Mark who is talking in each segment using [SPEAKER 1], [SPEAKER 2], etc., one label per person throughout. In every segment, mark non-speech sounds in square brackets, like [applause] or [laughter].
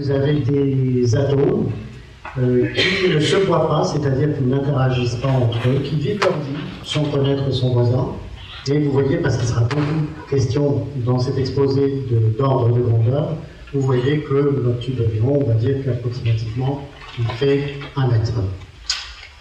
[SPEAKER 1] vous avez des atomes euh, qui ne se voient pas, c'est-à-dire qu'ils n'interagissent pas entre eux, qui vivent leur vie sans connaître son voisin. Et vous voyez, parce qu'il sera beaucoup question dans cet exposé d'ordre de, grandeur, vous voyez que notre tube d'avion, on va dire qu'approximativement, il fait un mètre.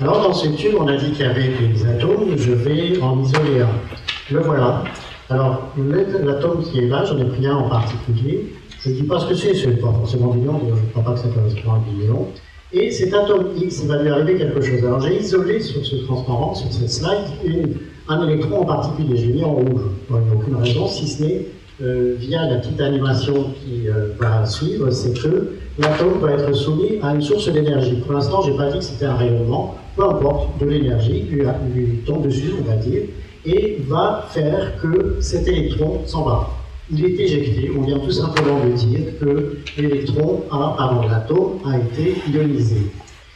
[SPEAKER 1] Alors dans ce tube, on a dit qu'il y avait des atomes, je vais en isoler un. Le voilà. Alors l'atome qui est là, j'en ai pris un en particulier. Je ne dis pas ce que c'est, ce n'est pas forcément million, je ne crois pas que ça correspond à un million. Et cet atome X, il va lui arriver quelque chose. Alors j'ai isolé sur ce transparent, sur cette slide, un électron en particulier. J'ai mis en rouge. il n'y a aucune raison, si ce n'est euh, via la petite animation qui euh, va suivre, c'est que l'atome va être soumis à une source d'énergie. Pour l'instant, je n'ai pas dit que c'était un rayonnement, peu importe, de l'énergie lui, lui tombe dessus, on va dire, et va faire que cet électron s'en va il est éjecté. On vient tout simplement de dire que l'électron, avant l'atome, a été ionisé.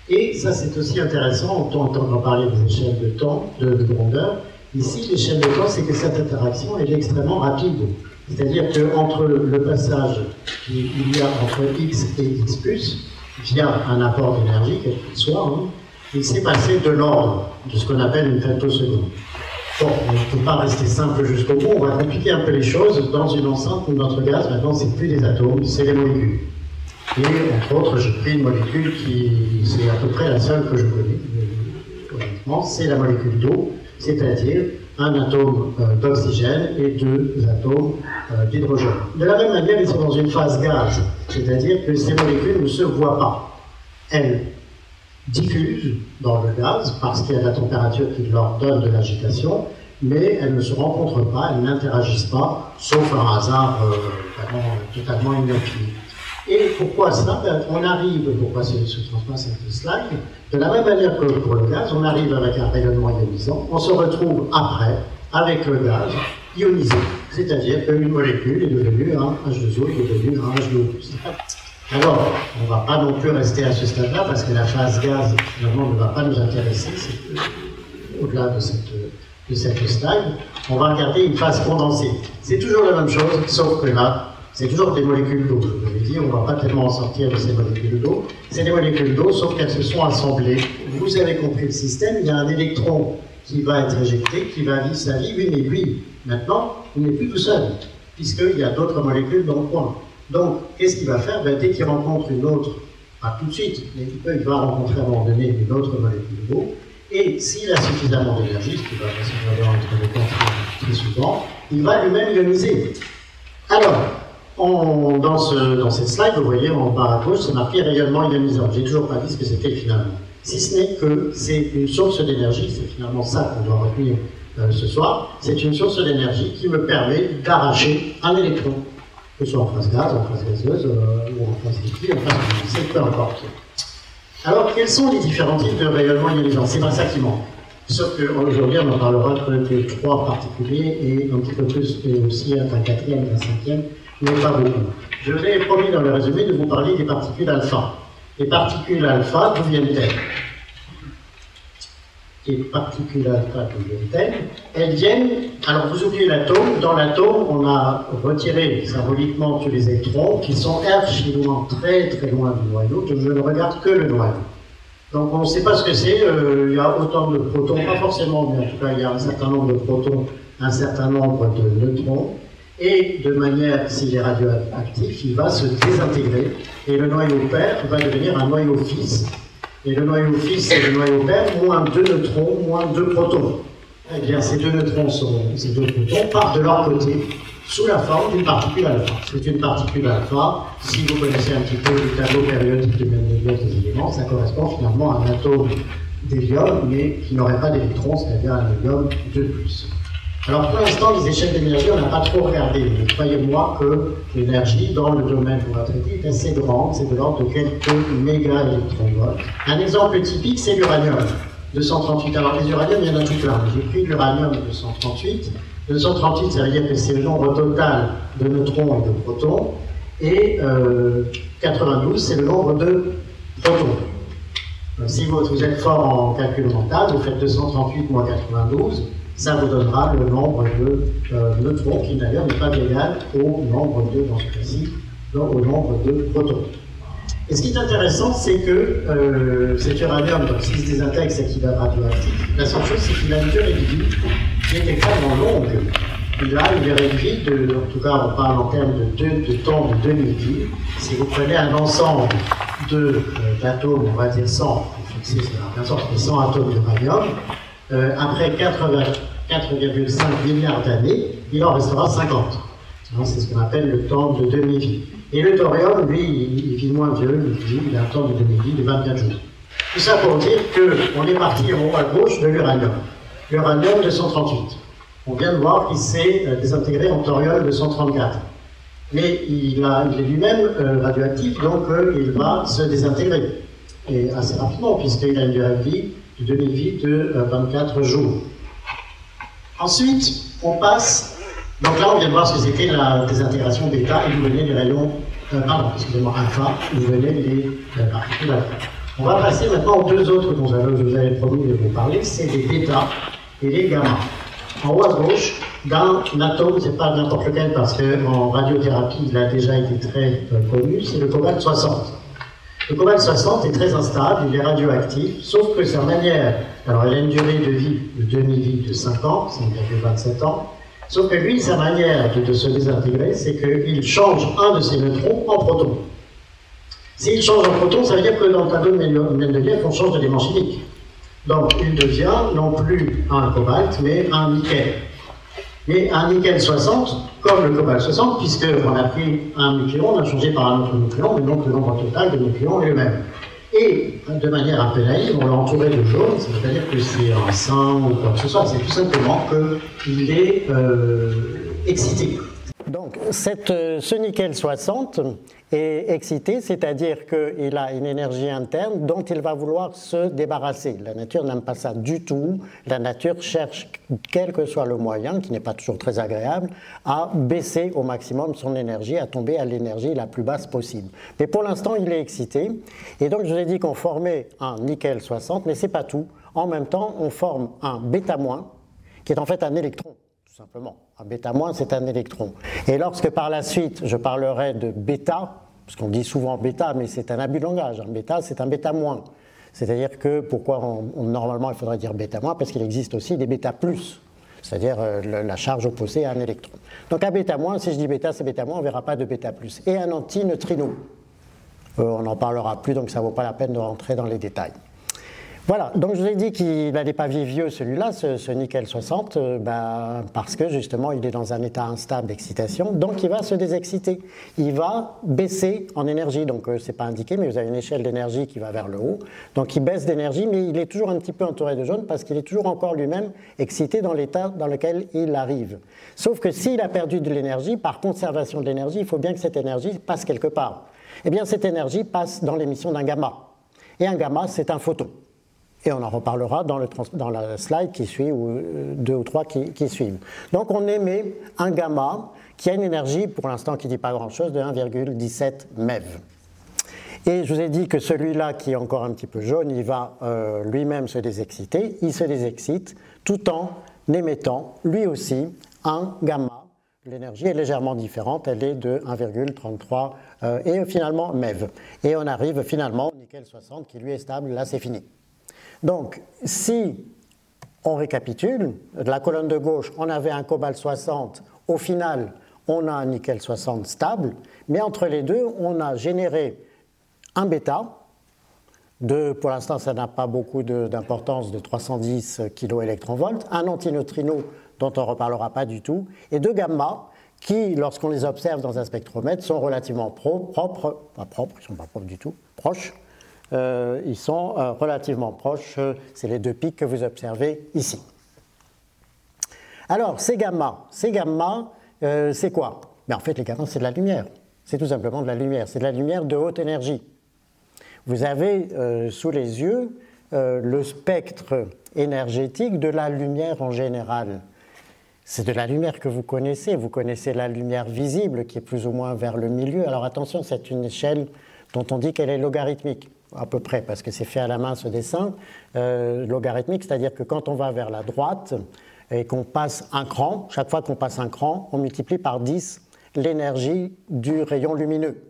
[SPEAKER 1] Et ça, c'est aussi intéressant, on entend parler des échelles de temps, de, grandeur. Ici, l'échelle de temps, c'est que cette interaction est extrêmement rapide. C'est-à-dire qu'entre le passage qu'il y a entre x et x, via un apport d'énergie, quel qu'il soit, hein, il s'est passé de l'ordre de ce qu'on appelle une femtoseconde. Bon, on ne peut pas rester simple jusqu'au bout, on va compliquer un peu les choses. Dans une enceinte où notre gaz, maintenant, c'est plus des atomes, c'est des molécules. Et entre autres, j'ai pris une molécule qui, c'est à peu près la seule que je connais, honnêtement, c'est la molécule d'eau, c'est-à-dire un atome euh, d'oxygène et deux atomes euh, d'hydrogène. De la même manière, ils sont dans une phase gaz, c'est-à-dire que ces molécules ne se voient pas. Elles diffusent dans le gaz parce qu'il y a la température qui leur donne de l'agitation, mais elles ne se rencontrent pas, elles n'interagissent pas, sauf un hasard euh, totalement inopinique. Et pourquoi ça ben, On arrive, pourquoi ce, ce cette slide De la même manière que pour le gaz, on arrive avec un rayonnement ionisant, on se retrouve après avec le gaz ionisé, c'est-à-dire qu'une molécule est devenue un H2O, est devenue un H2O. Alors, on ne va pas non plus rester à ce stade-là parce que la phase gaz, finalement, ne va pas nous intéresser au-delà de cette, de cette slide. On va regarder une phase condensée. C'est toujours la même chose, sauf que là, c'est toujours des molécules d'eau. Je vous l'ai dit, on ne va pas tellement en sortir de ces molécules d'eau. C'est des molécules d'eau, sauf qu'elles se sont assemblées. Vous avez compris le système, il y a un électron qui va être éjecté, qui va vivre sa vie, mais lui, maintenant, il n'est plus tout seul, puisqu'il y a d'autres molécules dans le coin. Donc, qu'est-ce qu'il va faire? Ben, Dès qu'il rencontre une autre, pas tout de suite, mais il va rencontrer à un moment donné une autre molécule d'eau, et s'il a suffisamment d'énergie, ce qui va vraisemblablement être le cas très souvent, il va lui-même ioniser. Alors, dans, ce, dans, cette slide, vous voyez en bas à gauche, c'est marqué rayonnement ionisant. J'ai toujours pas dit ce que c'était finalement. Si ce n'est que c'est une source d'énergie, c'est finalement ça qu'on doit retenir euh, ce soir, c'est une source d'énergie qui me permet d'arracher un électron que ce soit en phase gaz, en phase gazeuse, euh, ou en phase liquide, en phase peu importe. Alors, quels sont les différents types de rayonnement ionisant? C'est pas ça qui manque. Sauf qu'aujourd'hui, on en parlera que trois particuliers et un petit peu plus, et aussi un quatrième, un cinquième, mais pas beaucoup. Je vous ai promis dans le résumé de vous parler des particules alpha. Les particules alpha, d'où viennent-elles? Et particules alpha viennent elles viennent, alors vous oubliez l'atome, dans l'atome on a retiré symboliquement tous les électrons qui sont archi loin, très très loin du noyau, donc je ne regarde que le noyau. Donc on ne sait pas ce que c'est, euh, il y a autant de protons, pas forcément, mais en tout cas il y a un certain nombre de protons, un certain nombre de neutrons, et de manière, s'il est radioactif, il va se désintégrer, et le noyau père va devenir un noyau fils, et le noyau fils et le noyau père, moins deux neutrons, moins deux protons. Eh bien, ces deux neutrons, ces deux protons partent de leur côté sous la forme d'une particule alpha. C'est une particule alpha. Si vous connaissez un petit peu le tableau périodique de Mendeleev des éléments, ça correspond finalement à un atome d'hélium, mais qui n'aurait pas d'électrons, c'est-à-dire un hélium de plus. Alors pour l'instant, les échelles d'énergie, on n'a pas trop regardé, croyez-moi que l'énergie dans le domaine qu'on va traiter est assez grande, c'est de l'ordre de quelques mégaélectronvolts. Un exemple typique, c'est l'uranium. 238. Alors les uraniums, il y en a tout plein. J'ai pris l'uranium 238. 238, ça veut dire que c'est le nombre total de neutrons et de protons. Et 92, euh, c'est le nombre de protons. si vous, vous, êtes fort en calcul mental, vous faites 238 moins 92, ça vous donnera le nombre de euh, neutrons, qui d'ailleurs n'est pas égal au nombre de, dans ce cas-ci, au nombre de protons.
[SPEAKER 2] Et ce qui est intéressant, c'est que euh, cet uranium, s'il se désintègre, c'est qu'il est radioactif. La seule chose, c'est qu'il a une vie qui est extrêmement longue. Il a une durée de en tout cas, on parle en termes de, temps de demi-vie. Si vous prenez un ensemble euh, d'atomes, on va dire 100, fixé, c'est bien sorte, 100 atomes d'uranium, euh, après 4,5 milliards d'années, il en restera 50. C'est ce qu'on appelle le temps de demi-vie. Et le thorium, lui, il, vit moins vieux, il, a un temps de demi-vie de 24 jours. Tout ça pour dire qu'on est parti en haut à gauche de l'uranium. L'uranium 238. On vient de voir qu'il s'est euh, désintégré en thorium 234. Mais il, est lui-même euh, radioactif, donc il va se désintégrer. Et assez rapidement, puisqu'il a une durée de vie, de de 24 jours. Ensuite, on passe donc là, on vient de voir ce que c'était la désintégration bêta et vous venez les rayons, euh, pardon, excusez-moi, alpha, vous venez les euh, particules alpha. On va passer maintenant aux deux autres dont je vous avais promis de vous parler, c'est les bêta et les gamma. En haut à gauche, d'un atome, c'est pas n'importe lequel parce qu'en radiothérapie, il a déjà été très euh, connu, c'est le cobalt 60. Le cobalt 60 est très instable, il est radioactif, sauf que sa manière, alors il a une durée de vie de demi-vie de 5 ans, 5,27 ans, Sauf que lui, sa manière de, se désintégrer, c'est qu'il change un de ses neutrons en proton. S'il change en proton, ça veut dire que dans le tableau de Mendeleïev, on change de d'élément chimique. Donc il devient non plus un cobalt, mais un nickel. Mais un nickel 60, comme le cobalt 60, puisqu'on a pris un nucléon, on a changé par un autre nucléon, mais donc le nombre total de nucléons est le même. Et de manière un peu naïve, on l'a entouré de jaune, c'est-à-dire que c'est un sein ou quoi que ce soit, c'est tout simplement qu'il est euh, excité.
[SPEAKER 1] Donc, euh, ce nickel 60 est excité, c'est-à-dire qu'il a une énergie interne dont il va vouloir se débarrasser. La nature n'aime pas ça du tout. La nature cherche, quel que soit le moyen, qui n'est pas toujours très agréable, à baisser au maximum son énergie, à tomber à l'énergie la plus basse possible. Mais pour l'instant, il est excité. Et donc, je vous ai dit qu'on formait un nickel 60, mais ce n'est pas tout. En même temps, on forme un bêta-, qui est en fait un électron tout simplement. Bêta-, c'est un électron. Et lorsque par la suite, je parlerai de bêta, parce qu'on dit souvent bêta, mais c'est un abus de langage. Un bêta, c'est un bêta-. C'est-à-dire que pourquoi normalement il faudrait dire bêta-, parce qu'il existe aussi des bêta+, c'est-à-dire euh, la charge opposée à un électron. Donc un bêta-, si je dis bêta, c'est bêta-, on ne verra pas de bêta+. Et un antineutrino. Euh, on n'en parlera plus, donc ça ne vaut pas la peine de rentrer dans les détails. Voilà, donc je vous ai dit qu'il n'allait pas vivre vieux celui-là, ce, nickel 60, euh, ben, parce que justement il est dans un état instable d'excitation, donc il va se désexciter. Il va baisser en énergie, donc euh, ce n'est pas indiqué, mais vous avez une échelle d'énergie qui va vers le haut. Donc il baisse d'énergie, mais il est toujours un petit peu entouré de jaune parce qu'il est toujours encore lui-même excité dans l'état dans lequel il arrive. Sauf que s'il a perdu de l'énergie, par conservation de l'énergie, il faut bien que cette énergie passe quelque part. Eh bien cette énergie passe dans l'émission d'un gamma. Et un gamma, c'est un photon. Et on en reparlera dans, la slide qui suit, ou euh, deux ou trois qui, qui, suivent. Donc on émet un gamma qui a une énergie, pour l'instant qui ne dit pas grand-chose, de 1,17 MeV. Et je vous ai dit que celui-là, qui est encore un petit peu jaune, il va euh, lui-même se désexciter. Il se désexcite tout en émettant lui aussi un gamma. L'énergie est légèrement différente, elle est de 1,33 euh, et finalement MeV. Et on arrive finalement au nickel 60 qui lui est stable, là c'est fini. Donc, si on récapitule, de la colonne de gauche, on avait un cobalt 60, au final, on a un nickel 60 stable, mais entre les deux, on a généré un bêta, de, pour l'instant, ça n'a pas beaucoup d'importance, de, 310 kV, un antineutrino dont on ne reparlera pas du tout, et deux gamma qui, lorsqu'on les observe dans un spectromètre, sont relativement propres, pas propres, ils ne sont pas propres du tout, proches, euh, ils sont euh, relativement proches. C'est les deux pics que vous observez ici. Alors, ces gamma, ces gamma, euh, c'est quoi? Mais En fait, les gamma, c'est de la lumière. C'est tout simplement de la lumière. C'est de la lumière de haute énergie. Vous avez sous les yeux le spectre énergétique de la lumière en général. C'est de la lumière que vous connaissez. Vous connaissez la lumière visible qui est plus ou moins vers le milieu. Alors attention, c'est une échelle dont on dit qu'elle est logarithmique à peu près, parce que c'est fait à la main ce dessin, euh, logarithmique, c'est-à-dire que quand on va vers la droite et qu'on passe un cran, chaque fois qu'on passe un cran, on multiplie par 10 l'énergie du rayon lumineux.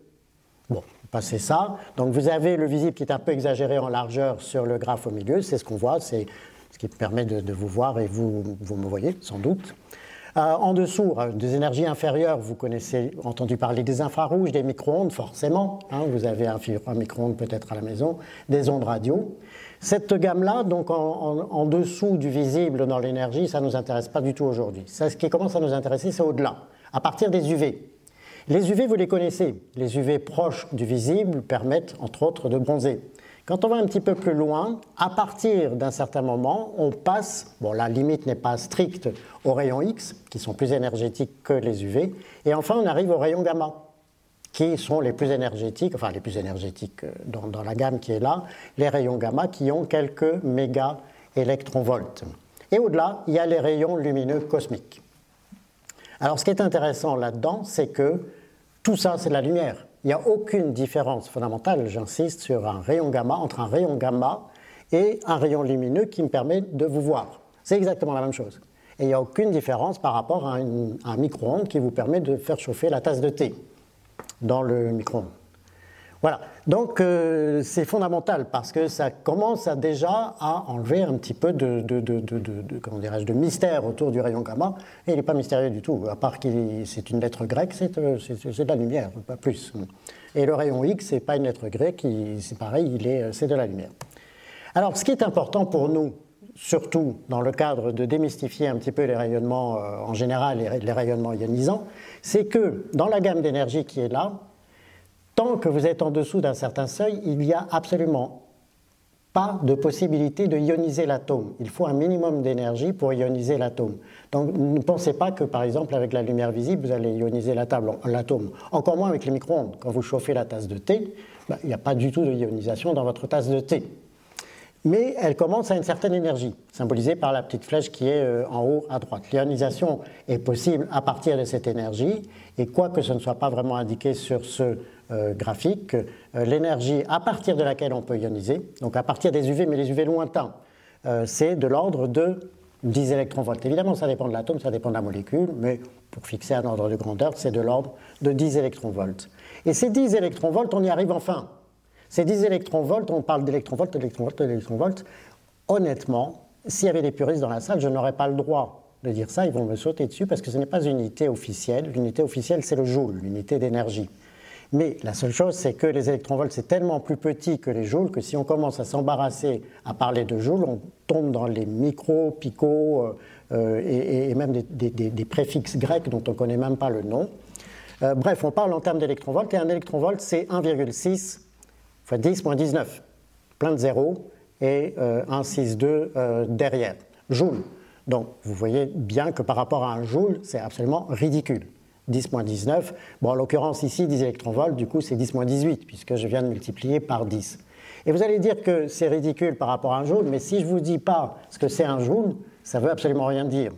[SPEAKER 1] Bon, passer ça. Donc vous avez le visible qui est un peu exagéré en largeur sur le graphe au milieu, c'est ce qu'on voit, c'est ce qui permet de, vous voir et vous, vous me voyez sans doute. Euh, en dessous, euh, des énergies inférieures, vous connaissez entendu parler des infrarouges, des micro-ondes, forcément. Hein, vous avez un, un micro-ondes peut-être à la maison, des ondes radio. Cette gamme-là, donc en, dessous du visible dans l'énergie, ça ne nous intéresse pas du tout aujourd'hui. Ce qui commence à nous intéresser, c'est au-delà, à partir des UV. Les UV, vous les connaissez. Les UV proches du visible permettent, entre autres, de bronzer. Quand on va un petit peu plus loin, à partir d'un certain moment, on passe, bon la limite n'est pas stricte, aux rayons X, qui sont plus énergétiques que les UV, et enfin on arrive aux rayons gamma, qui sont les plus énergétiques, enfin les plus énergétiques euh, dans, la gamme qui est là, les rayons gamma qui ont quelques méga électronvolts. Et au-delà, il y a les rayons lumineux cosmiques. Alors ce qui est intéressant là-dedans, c'est que tout ça, c'est la lumière. Il n'y a aucune différence fondamentale, j'insiste, sur un rayon gamma, entre un rayon gamma et un rayon lumineux qui me permet de vous voir. C'est exactement la même chose. Et il n'y a aucune différence par rapport à, un micro-ondes qui vous permet de faire chauffer la tasse de thé dans le micro-ondes. Voilà, donc euh, c'est fondamental parce que ça commence déjà à enlever un petit peu de, de, mystère autour du rayon gamma. Et il n'est pas mystérieux du tout, à part que c'est une lettre grecque, euh, c'est de la lumière, pas plus. Et le rayon X, c'est pas une lettre grecque, c'est pareil, c'est de la lumière. Alors, ce qui est important pour nous, surtout dans le cadre de démystifier un petit peu les rayonnements euh, en général, les, les rayonnements ionisants, c'est que dans la gamme d'énergie qui est là, Tant que vous êtes en dessous d'un certain seuil, il n'y a absolument pas de possibilité de ioniser l'atome. Il faut un minimum d'énergie pour ioniser l'atome. Donc ne pensez pas que par exemple avec la lumière visible, vous allez ioniser l'atome. Encore moins avec les micro-ondes. Quand vous chauffez la tasse de thé, ben, il n'y a pas du tout de ionisation dans votre tasse de thé. Mais elle commence à une certaine énergie, symbolisée par la petite flèche qui est euh, en haut à droite. L'ionisation est possible à partir de cette énergie, et quoi que ce ne soit pas vraiment indiqué sur ce euh, graphique, euh, l'énergie à partir de laquelle on peut ioniser, donc à partir des UV, mais les UV lointains, c'est de l'ordre de 10 électronvolts. Évidemment, ça dépend de l'atome, ça dépend de la molécule, mais pour fixer un ordre de grandeur, c'est de l'ordre de 10 électronvolts. Et ces 10 électronvolts, on y arrive enfin. Ces 10 électronvolts, on parle d'électronvolts, d'électronvolts, d'électronvolts. Honnêtement, s'il y avait des puristes dans la salle, je n'aurais pas le droit de dire ça, ils vont me sauter dessus parce que ce n'est pas une unité officielle. L'unité officielle, c'est le joule, l'unité d'énergie. Mais la seule chose, c'est que les électronvolts, c'est tellement plus petit que les joules que si on commence à s'embarrasser à parler de joules, on tombe dans les micros, picots euh, euh, et, même des, préfixes grecs dont on ne connaît même pas le nom. Euh, bref, on parle en termes d'électronvolts et un électronvolt, c'est 1,6 fois 10 moins 19, plein de zéros et 1,62 derrière, joule. Donc vous voyez bien que par rapport à un joule, c'est absolument ridicule. 10 moins 19. Bon, en l'occurrence, ici, 10 électronvolts, du coup, c'est 10 moins 18, puisque je viens de multiplier par 10. Et vous allez dire que c'est ridicule par rapport à un joule, mais si je ne vous dis pas ce que c'est un joule, ça ne veut absolument rien dire.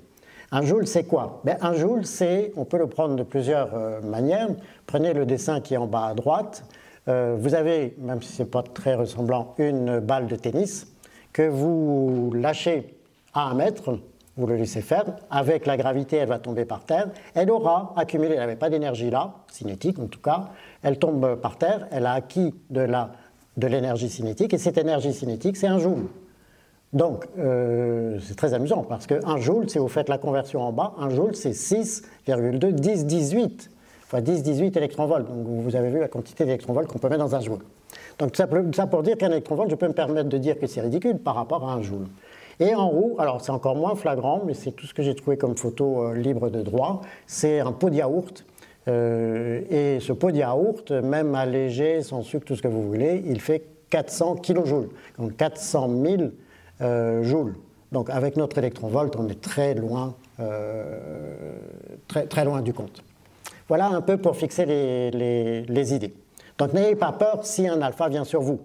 [SPEAKER 1] Un joule, c'est quoi? Ben, Un joule, c'est, on peut le prendre de plusieurs euh, manières. Prenez le dessin qui est en bas à droite. Euh, vous avez, même si ce n'est pas très ressemblant, une balle de tennis que vous lâchez à un mètre vous le laissez faire, avec la gravité, elle va tomber par terre, elle aura accumulé, elle n'avait pas d'énergie là, cinétique en tout cas, elle tombe par terre, elle a acquis de l'énergie cinétique, et cette énergie cinétique, c'est un joule. Donc, euh, c'est très amusant, parce qu'un joule, si vous faites la conversion en bas, un joule, c'est 6,2, 10, 18, fois 10, 18 électronvolts. Donc, vous avez vu la quantité d'électronvolts qu'on peut mettre dans un joule. Donc, ça, pour dire qu'un électronvolt, je peux me permettre de dire que c'est ridicule par rapport à un joule. Et en haut, alors c'est encore moins flagrant, mais c'est tout ce que j'ai trouvé comme photo euh, libre de droit, c'est un pot de yaourt. Euh, et ce pot de yaourt, même allégé, sans sucre, tout ce que vous voulez, il fait 400 kJ, donc 400 000 euh, joules. Donc avec notre électronvolt, on est très loin, très loin du compte. Voilà un peu pour fixer les, les idées. Donc n'ayez pas peur si un alpha vient sur vous.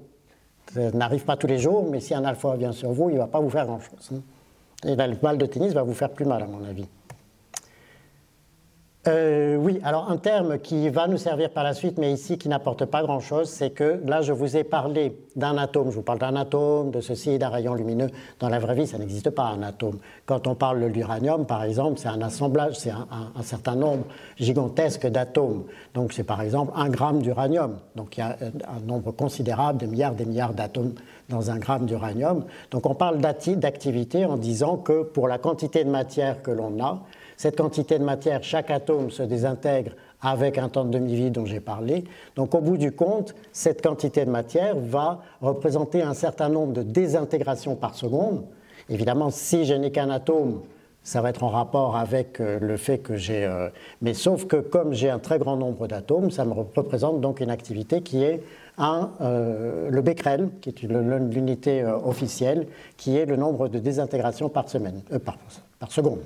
[SPEAKER 1] Ça n'arrive pas tous les jours, mais si un alpha vient sur vous, il ne va pas vous faire grand-chose. Hein. Et la balle de tennis va vous faire plus mal, à mon avis. Euh, oui, alors un terme qui va nous servir par la suite, mais ici qui n'apporte pas grand-chose, c'est que là, je vous ai parlé d'un atome. Je vous parle d'un atome, de ceci, d'un rayon lumineux. Dans la vraie vie, ça n'existe pas un atome. Quand on parle de l'uranium, par exemple, c'est un assemblage, c'est un, certain nombre gigantesque d'atomes. Donc c'est par exemple un gramme d'uranium. Donc il y a un nombre considérable, de milliards, des milliards d'atomes dans un gramme d'uranium. Donc on parle d'activité en disant que pour la quantité de matière que l'on a, cette quantité de matière, chaque atome se désintègre avec un temps de demi-vie dont j'ai parlé. Donc au bout du compte, cette quantité de matière va représenter un certain nombre de désintégrations par seconde. Évidemment, si je n'ai qu'un atome, ça va être en rapport avec euh, le fait que j'ai... Euh, mais sauf que comme j'ai un très grand nombre d'atomes, ça me représente donc une activité qui est un, euh, le becquerel, qui est l'unité officielle, qui est le nombre de désintégrations par, semaine, par seconde.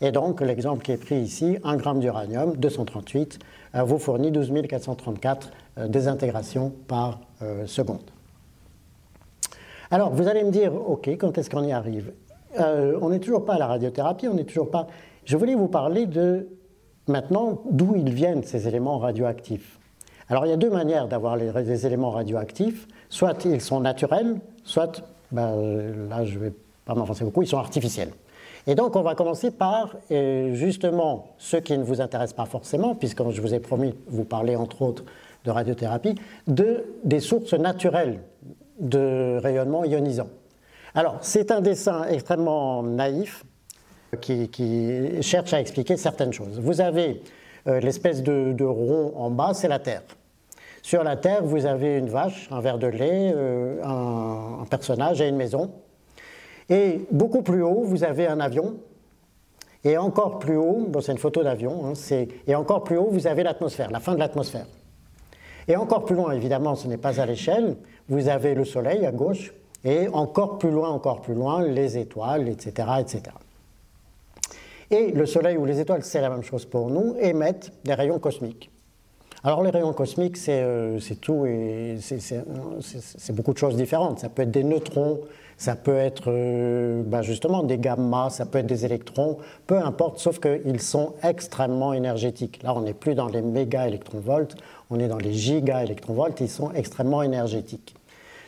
[SPEAKER 1] Et donc, l'exemple qui est pris ici, 1 gramme d'uranium, 238, euh, vous fournit 12 434 euh, désintégrations par euh, seconde. Alors, vous allez me dire, OK, quand est-ce qu'on y arrive? On n'est toujours pas à la radiothérapie, on n'est toujours pas. Je voulais vous parler de maintenant d'où ils viennent ces éléments radioactifs. Alors, il y a deux manières d'avoir les, éléments radioactifs. Soit ils sont naturels, soit, ben, là je ne vais pas m'avancer beaucoup, ils sont artificiels. Et donc, on va commencer par euh, justement ce qui ne vous intéresse pas forcément, puisque je vous ai promis vous parler entre autres de radiothérapie, de, des sources naturelles de rayonnement ionisant. Alors, c'est un dessin extrêmement naïf qui, cherche à expliquer certaines choses. Vous avez euh, l'espèce de, rond en bas, c'est la Terre. Sur la Terre, vous avez une vache, un verre de lait, euh, un personnage et une maison. Et beaucoup plus haut, vous avez un avion. Et encore plus haut, bon, c'est une photo d'avion, hein, et encore plus haut, vous avez l'atmosphère, la fin de l'atmosphère. Et encore plus loin, évidemment, ce n'est pas à l'échelle, vous avez le Soleil à gauche, et encore plus loin, encore plus loin, les étoiles, etc. etc. Et le Soleil ou les étoiles, c'est la même chose pour nous, émettent des rayons cosmiques. Alors les rayons cosmiques, c'est euh, tout, et c'est beaucoup de choses différentes. Ça peut être des neutrons, ça peut être euh, bah, justement des gamma, ça peut être des électrons, peu importe, sauf qu'ils sont extrêmement énergétiques. Là, on n'est plus dans les méga électronvolts, on est dans les giga électronvolts, ils sont extrêmement énergétiques.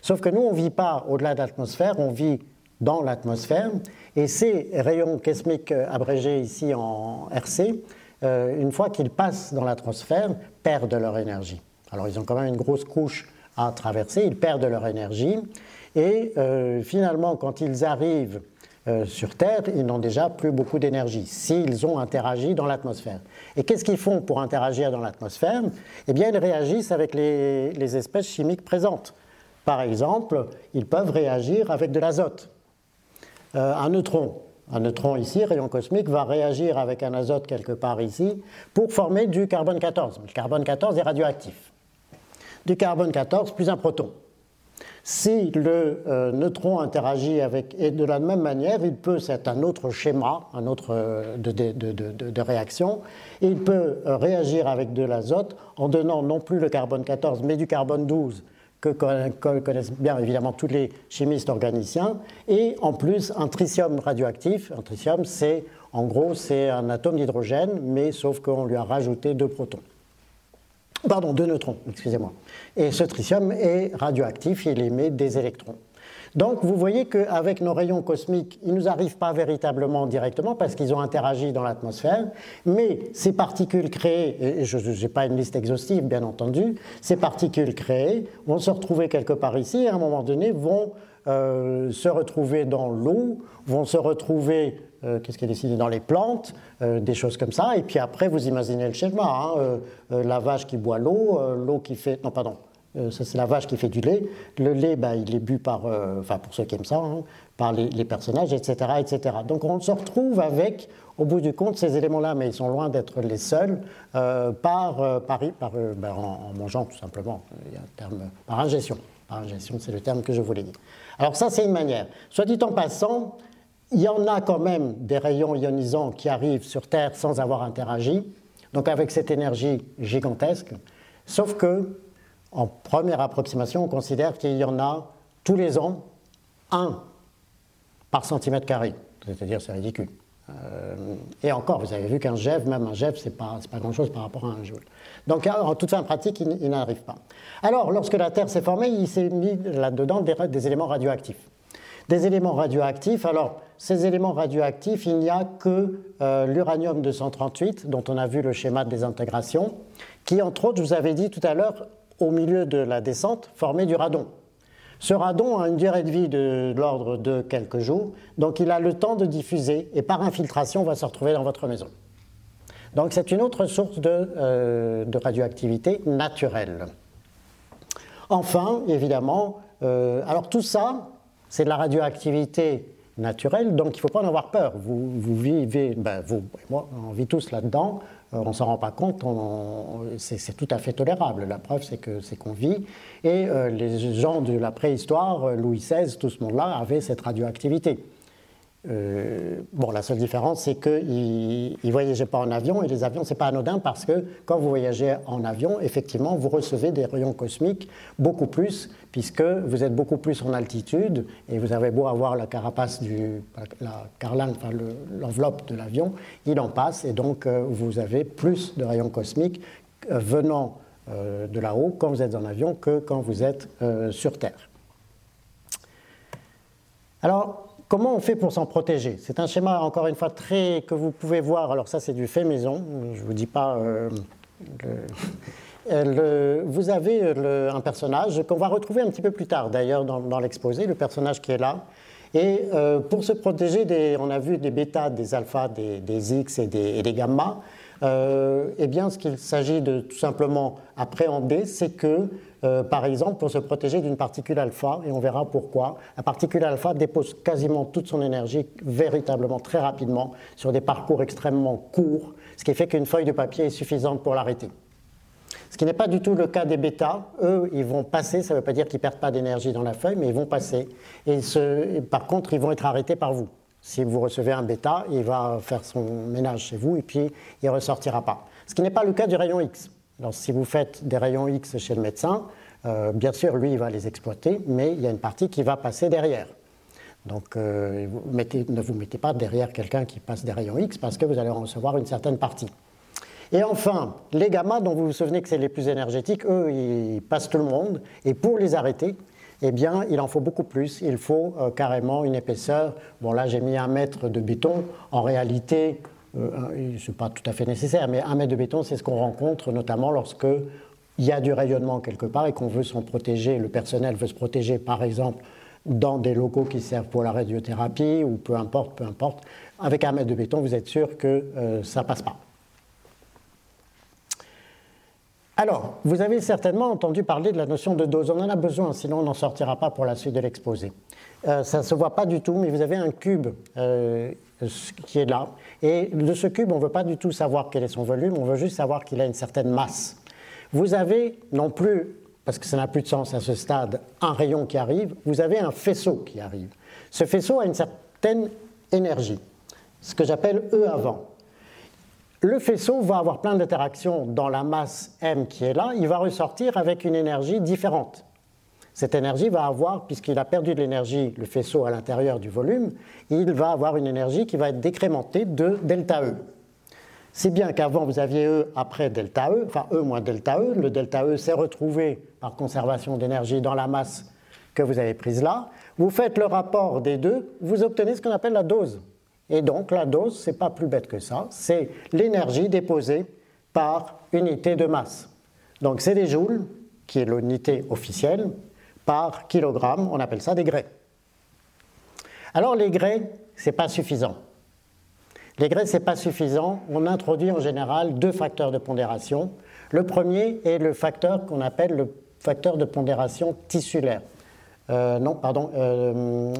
[SPEAKER 1] Sauf que nous, on ne vit pas au-delà de l'atmosphère, on vit dans l'atmosphère, et ces rayons cosmiques abrégés ici en RC, euh, une fois qu'ils passent dans l'atmosphère, perdent leur énergie. Alors ils ont quand même une grosse couche à traverser, ils perdent leur énergie, et euh, finalement, quand ils arrivent euh, sur Terre, ils n'ont déjà plus beaucoup d'énergie, s'ils ont interagi dans l'atmosphère. Et qu'est-ce qu'ils font pour interagir dans l'atmosphère? Eh bien, ils réagissent avec les, espèces chimiques présentes. Par exemple, ils peuvent réagir avec de l'azote. Euh, un neutron, un neutron ici, rayon cosmique, va réagir avec un azote quelque part ici pour former du carbone 14. Le carbone 14 est radioactif. Du carbone 14 plus un proton. Si le euh, neutron interagit avec, et de la même manière, il peut, c'est un autre schéma, un autre euh, de, réaction, et il peut euh, réagir avec de l'azote en donnant non plus le carbone 14, mais du carbone 12, que connaissent bien évidemment tous les chimistes organiciens, et en plus un tritium radioactif. Un tritium, c'est en gros, c'est un atome d'hydrogène, mais sauf qu'on lui a rajouté deux protons. Pardon, deux neutrons, excusez-moi. Et ce tritium est radioactif, il émet des électrons. Donc vous voyez qu'avec nos rayons cosmiques, ils ne nous arrivent pas véritablement directement parce qu'ils ont interagi dans l'atmosphère, mais ces particules créées, et je n'ai pas une liste exhaustive bien entendu, ces particules créées vont se retrouver quelque part ici et à un moment donné vont euh, se retrouver dans l'eau, vont se retrouver qu'est-ce qui est décidé dans les plantes, euh, des choses comme ça. Et puis après, vous imaginez le schéma hein, euh, la vache qui boit l'eau, l'eau qui fait. Non, pardon. ça, c'est la vache qui fait du lait. Le lait, bah, il est bu par, enfin pour ceux qui aiment ça, hein, par les, personnages, etc., etc. Donc on se retrouve avec, au bout du compte, ces éléments-là, mais ils sont loin d'être les seuls, par, par, ben, en, mangeant tout simplement. Il y a un terme par ingestion. Par ingestion, c'est le terme que je voulais dire. Alors ça, c'est une manière. Soit dit en passant, il y en a quand même des rayons ionisants qui arrivent sur Terre sans avoir interagi, donc avec cette énergie gigantesque. Sauf que, en première approximation, on considère qu'il y en a tous les ans un par centimètre carré. C'est-à-dire, c'est ridicule. et encore, vous avez vu qu'un GeV, même un GeV, ce n'est pas, pas grand-chose par rapport à un joule. Donc en toute fin pratique, il, n'arrive pas. Alors, lorsque la Terre s'est formée, il s'est mis là-dedans des, éléments radioactifs. Des éléments radioactifs, alors ces éléments radioactifs, il n'y a que l'uranium 238, dont on a vu le schéma de désintégration, qui, entre autres, je vous avais dit tout à l'heure, au milieu de la descente, formait du radon. Ce radon a une durée de vie de, l'ordre de quelques jours, donc il a le temps de diffuser et par infiltration va se retrouver dans votre maison. Donc c'est une autre source de, euh, radioactivité naturelle. Enfin, évidemment, euh, alors tout ça, c'est de la radioactivité naturelle, donc il ne faut pas en avoir peur. Vous, vivez, ben vous et moi, on vit tous là-dedans. Euh, on ne s'en rend pas compte, c'est tout à fait tolérable. La preuve, c'est qu'on vit. Et euh, les gens de la préhistoire, euh, Louis XVI, tout ce monde-là, avaient cette radioactivité. Euh, bon, la seule différence, c'est qu'ils ne voyageaient pas en avion, et les avions, ce n'est pas anodin parce que quand vous voyagez en avion, effectivement, vous recevez des rayons cosmiques beaucoup plus, puisque vous êtes beaucoup plus en altitude, et vous avez beau avoir la carapace la enfin l'enveloppe de l'avion, il en passe, et donc euh, vous avez plus de rayons cosmiques euh, venant de là-haut quand vous êtes en avion que quand vous êtes sur Terre. Alors, Comment on fait pour s'en protéger? C'est un schéma, encore une fois, très que vous pouvez voir. Alors ça, c'est du fait maison. Je ne vous dis pas... Euh, [laughs] euh, vous avez un personnage qu'on va retrouver un petit peu plus tard, d'ailleurs, dans, l'exposé, le personnage qui est là. Et euh, pour se protéger, des, on a vu des bêtas, des alphas, des, X et des, et des gamma. Eh bien, ce qu'il s'agit de tout simplement appréhender, c'est que euh, par exemple, pour se protéger d'une particule alpha, et on verra pourquoi. La particule alpha dépose quasiment toute son énergie véritablement très rapidement sur des parcours extrêmement courts, ce qui fait qu'une feuille de papier est suffisante pour l'arrêter. Ce qui n'est pas du tout le cas des bêtas. Eux, ils vont passer, ça ne veut pas dire qu'ils ne perdent pas d'énergie dans la feuille, mais ils vont passer. Et par contre, ils vont être arrêtés par vous. Si vous recevez un bêta, il va faire son ménage chez vous et puis il ne ressortira pas. Ce qui n'est pas le cas du rayon X. Alors, si vous faites des rayons X chez le médecin, euh, bien sûr, lui, il va les exploiter, mais il y a une partie qui va passer derrière. Donc, euh, ne vous mettez pas derrière quelqu'un qui passe des rayons X parce que vous allez en recevoir une certaine partie. Et enfin, les gamma, dont vous vous souvenez que c'est les plus énergétiques, eux, ils passent tout le monde. Et pour les arrêter, eh bien, il en faut beaucoup plus. Il faut euh, carrément une épaisseur. Bon, là, j'ai mis un mètre de béton. En réalité, euh, ce n'est pas tout à fait nécessaire, mais un mètre de béton, c'est ce qu'on rencontre notamment lorsque il y a du rayonnement quelque part et qu'on veut s'en protéger, le personnel veut se protéger par exemple dans des locaux qui servent pour la radiothérapie ou peu importe, peu importe. Avec un mètre de béton, vous êtes sûr que euh, ça passe pas. Alors, vous avez certainement entendu parler de la notion de dose. On en a besoin, sinon on n'en sortira pas pour la suite de l'exposé. Euh, ça ne se voit pas du tout, mais vous avez un cube qui est là. Et de ce cube, on ne veut pas du tout savoir quel est son volume, on veut juste savoir qu'il a une certaine masse. Vous avez non plus, parce que ça n'a plus de sens à ce stade, un rayon qui arrive, vous avez un faisceau qui arrive. Ce faisceau a une certaine énergie, ce que j'appelle E avant. Le faisceau va avoir plein d'interactions dans la masse M qui est là, il va ressortir avec une énergie différente. Cette énergie va avoir, puisqu'il a perdu de l'énergie, le faisceau à l'intérieur du volume, il va avoir une énergie qui va être décrémentée de delta E. C'est bien qu'avant vous aviez E après delta E, enfin E moins delta E. Le delta E s'est retrouvé par conservation d'énergie dans la masse que vous avez prise là. Vous faites le rapport des deux, vous obtenez ce qu'on appelle la dose. Et donc la dose, c'est pas plus bête que ça, c'est l'énergie déposée par unité de masse. Donc c'est des joules, qui est l'unité officielle, par kilogramme, on appelle ça des grès. Alors les grès, ce n'est pas suffisant. Les grès, ce n'est pas suffisant. On introduit en général deux facteurs de pondération. Le premier est le facteur qu'on appelle le facteur de pondération tissulaire. Euh, non, pardon, euh,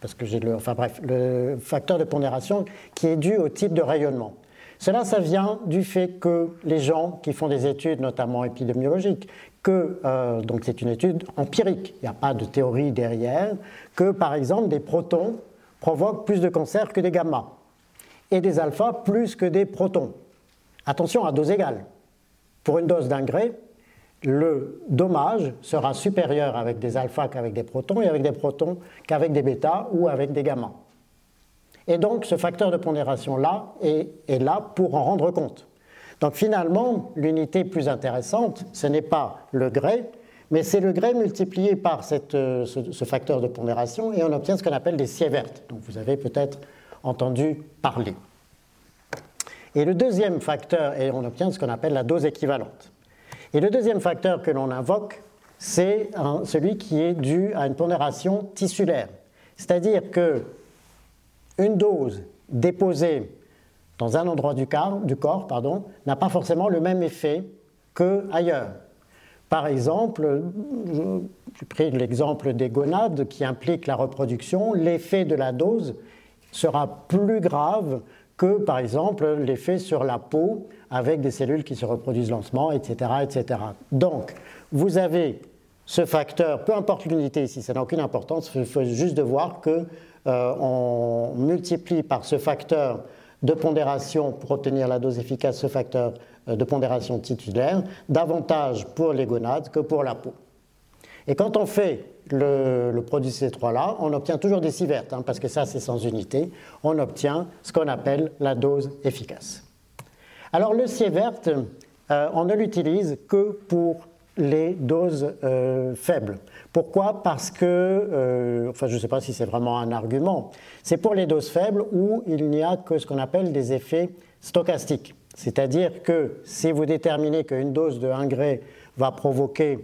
[SPEAKER 1] parce que j'ai le. Enfin bref, le facteur de pondération qui est dû au type de rayonnement. Cela, ça vient du fait que les gens qui font des études, notamment épidémiologiques, que, euh, donc c'est une étude empirique, il n'y a pas de théorie derrière, que par exemple des protons provoquent plus de cancer que des gamma, et des alphas plus que des protons. Attention à dose égale. Pour une dose d'ingrès, le dommage sera supérieur avec des alphas qu'avec des protons, et avec des protons qu'avec des bêtas ou avec des gamma. Et donc ce facteur de pondération-là est, là pour en rendre compte. Donc finalement, l'unité plus intéressante, ce n'est pas le grès, mais c'est le grès multiplié par euh, ce, facteur de pondération et on obtient ce qu'on appelle des sieverts, dont vous avez peut-être entendu parler. Et le deuxième facteur, et on obtient ce qu'on appelle la dose équivalente. Et le deuxième facteur que l'on invoque, c'est celui qui est dû à une pondération tissulaire. C'est-à-dire que une dose déposée dans un endroit du corps, n'a pas forcément le même effet qu'ailleurs. Par exemple, j'ai pris l'exemple des gonades qui implique la reproduction, l'effet de la dose sera plus grave que, par exemple, l'effet sur la peau avec des cellules qui se reproduisent lentement, etc. etc. Donc, vous avez ce facteur, peu importe l'unité ici, ça n'a aucune importance, il faut juste de voir que euh, on multiplie par ce facteur de pondération pour obtenir la dose efficace, ce facteur euh, de pondération titulaire, davantage pour les gonades que pour la peau. Et quand on fait le, produit C3-là, on obtient toujours des sieverts, hein, parce que ça c'est sans unité, on obtient ce qu'on appelle la dose efficace. Alors le sievert, euh, on ne l'utilise que pour les doses euh, faibles. Pourquoi? Parce que, euh, enfin je ne sais pas si c'est vraiment un argument, c'est pour les doses faibles où il n'y a que ce qu'on appelle des effets stochastiques. C'est-à-dire que si vous déterminez qu'une dose de 1 gré va provoquer,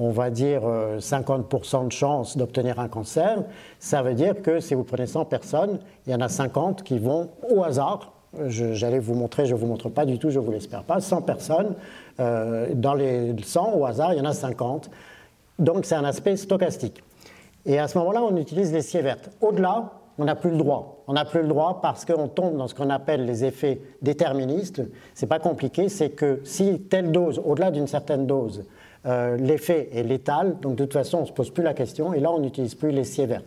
[SPEAKER 1] on va dire, 50% euh, de chance d'obtenir un cancer, ça veut dire que si vous prenez 100 personnes, il y en a 50 qui vont au hasard J'allais vous montrer, je ne vous montre pas du tout, je ne vous l'espère pas, 100 personnes. Euh, dans les 100, au hasard, il y en a 50. Donc c'est un aspect stochastique. Et à ce moment-là, on utilise les sieverts. Au-delà, on n'a plus le droit. On n'a plus le droit parce qu'on tombe dans ce qu'on appelle les effets déterministes. C'est pas compliqué, c'est que si telle dose, au-delà d'une certaine dose, euh, l'effet est létal, donc de toute façon on ne se pose plus la question, et là on n'utilise plus les sieverts.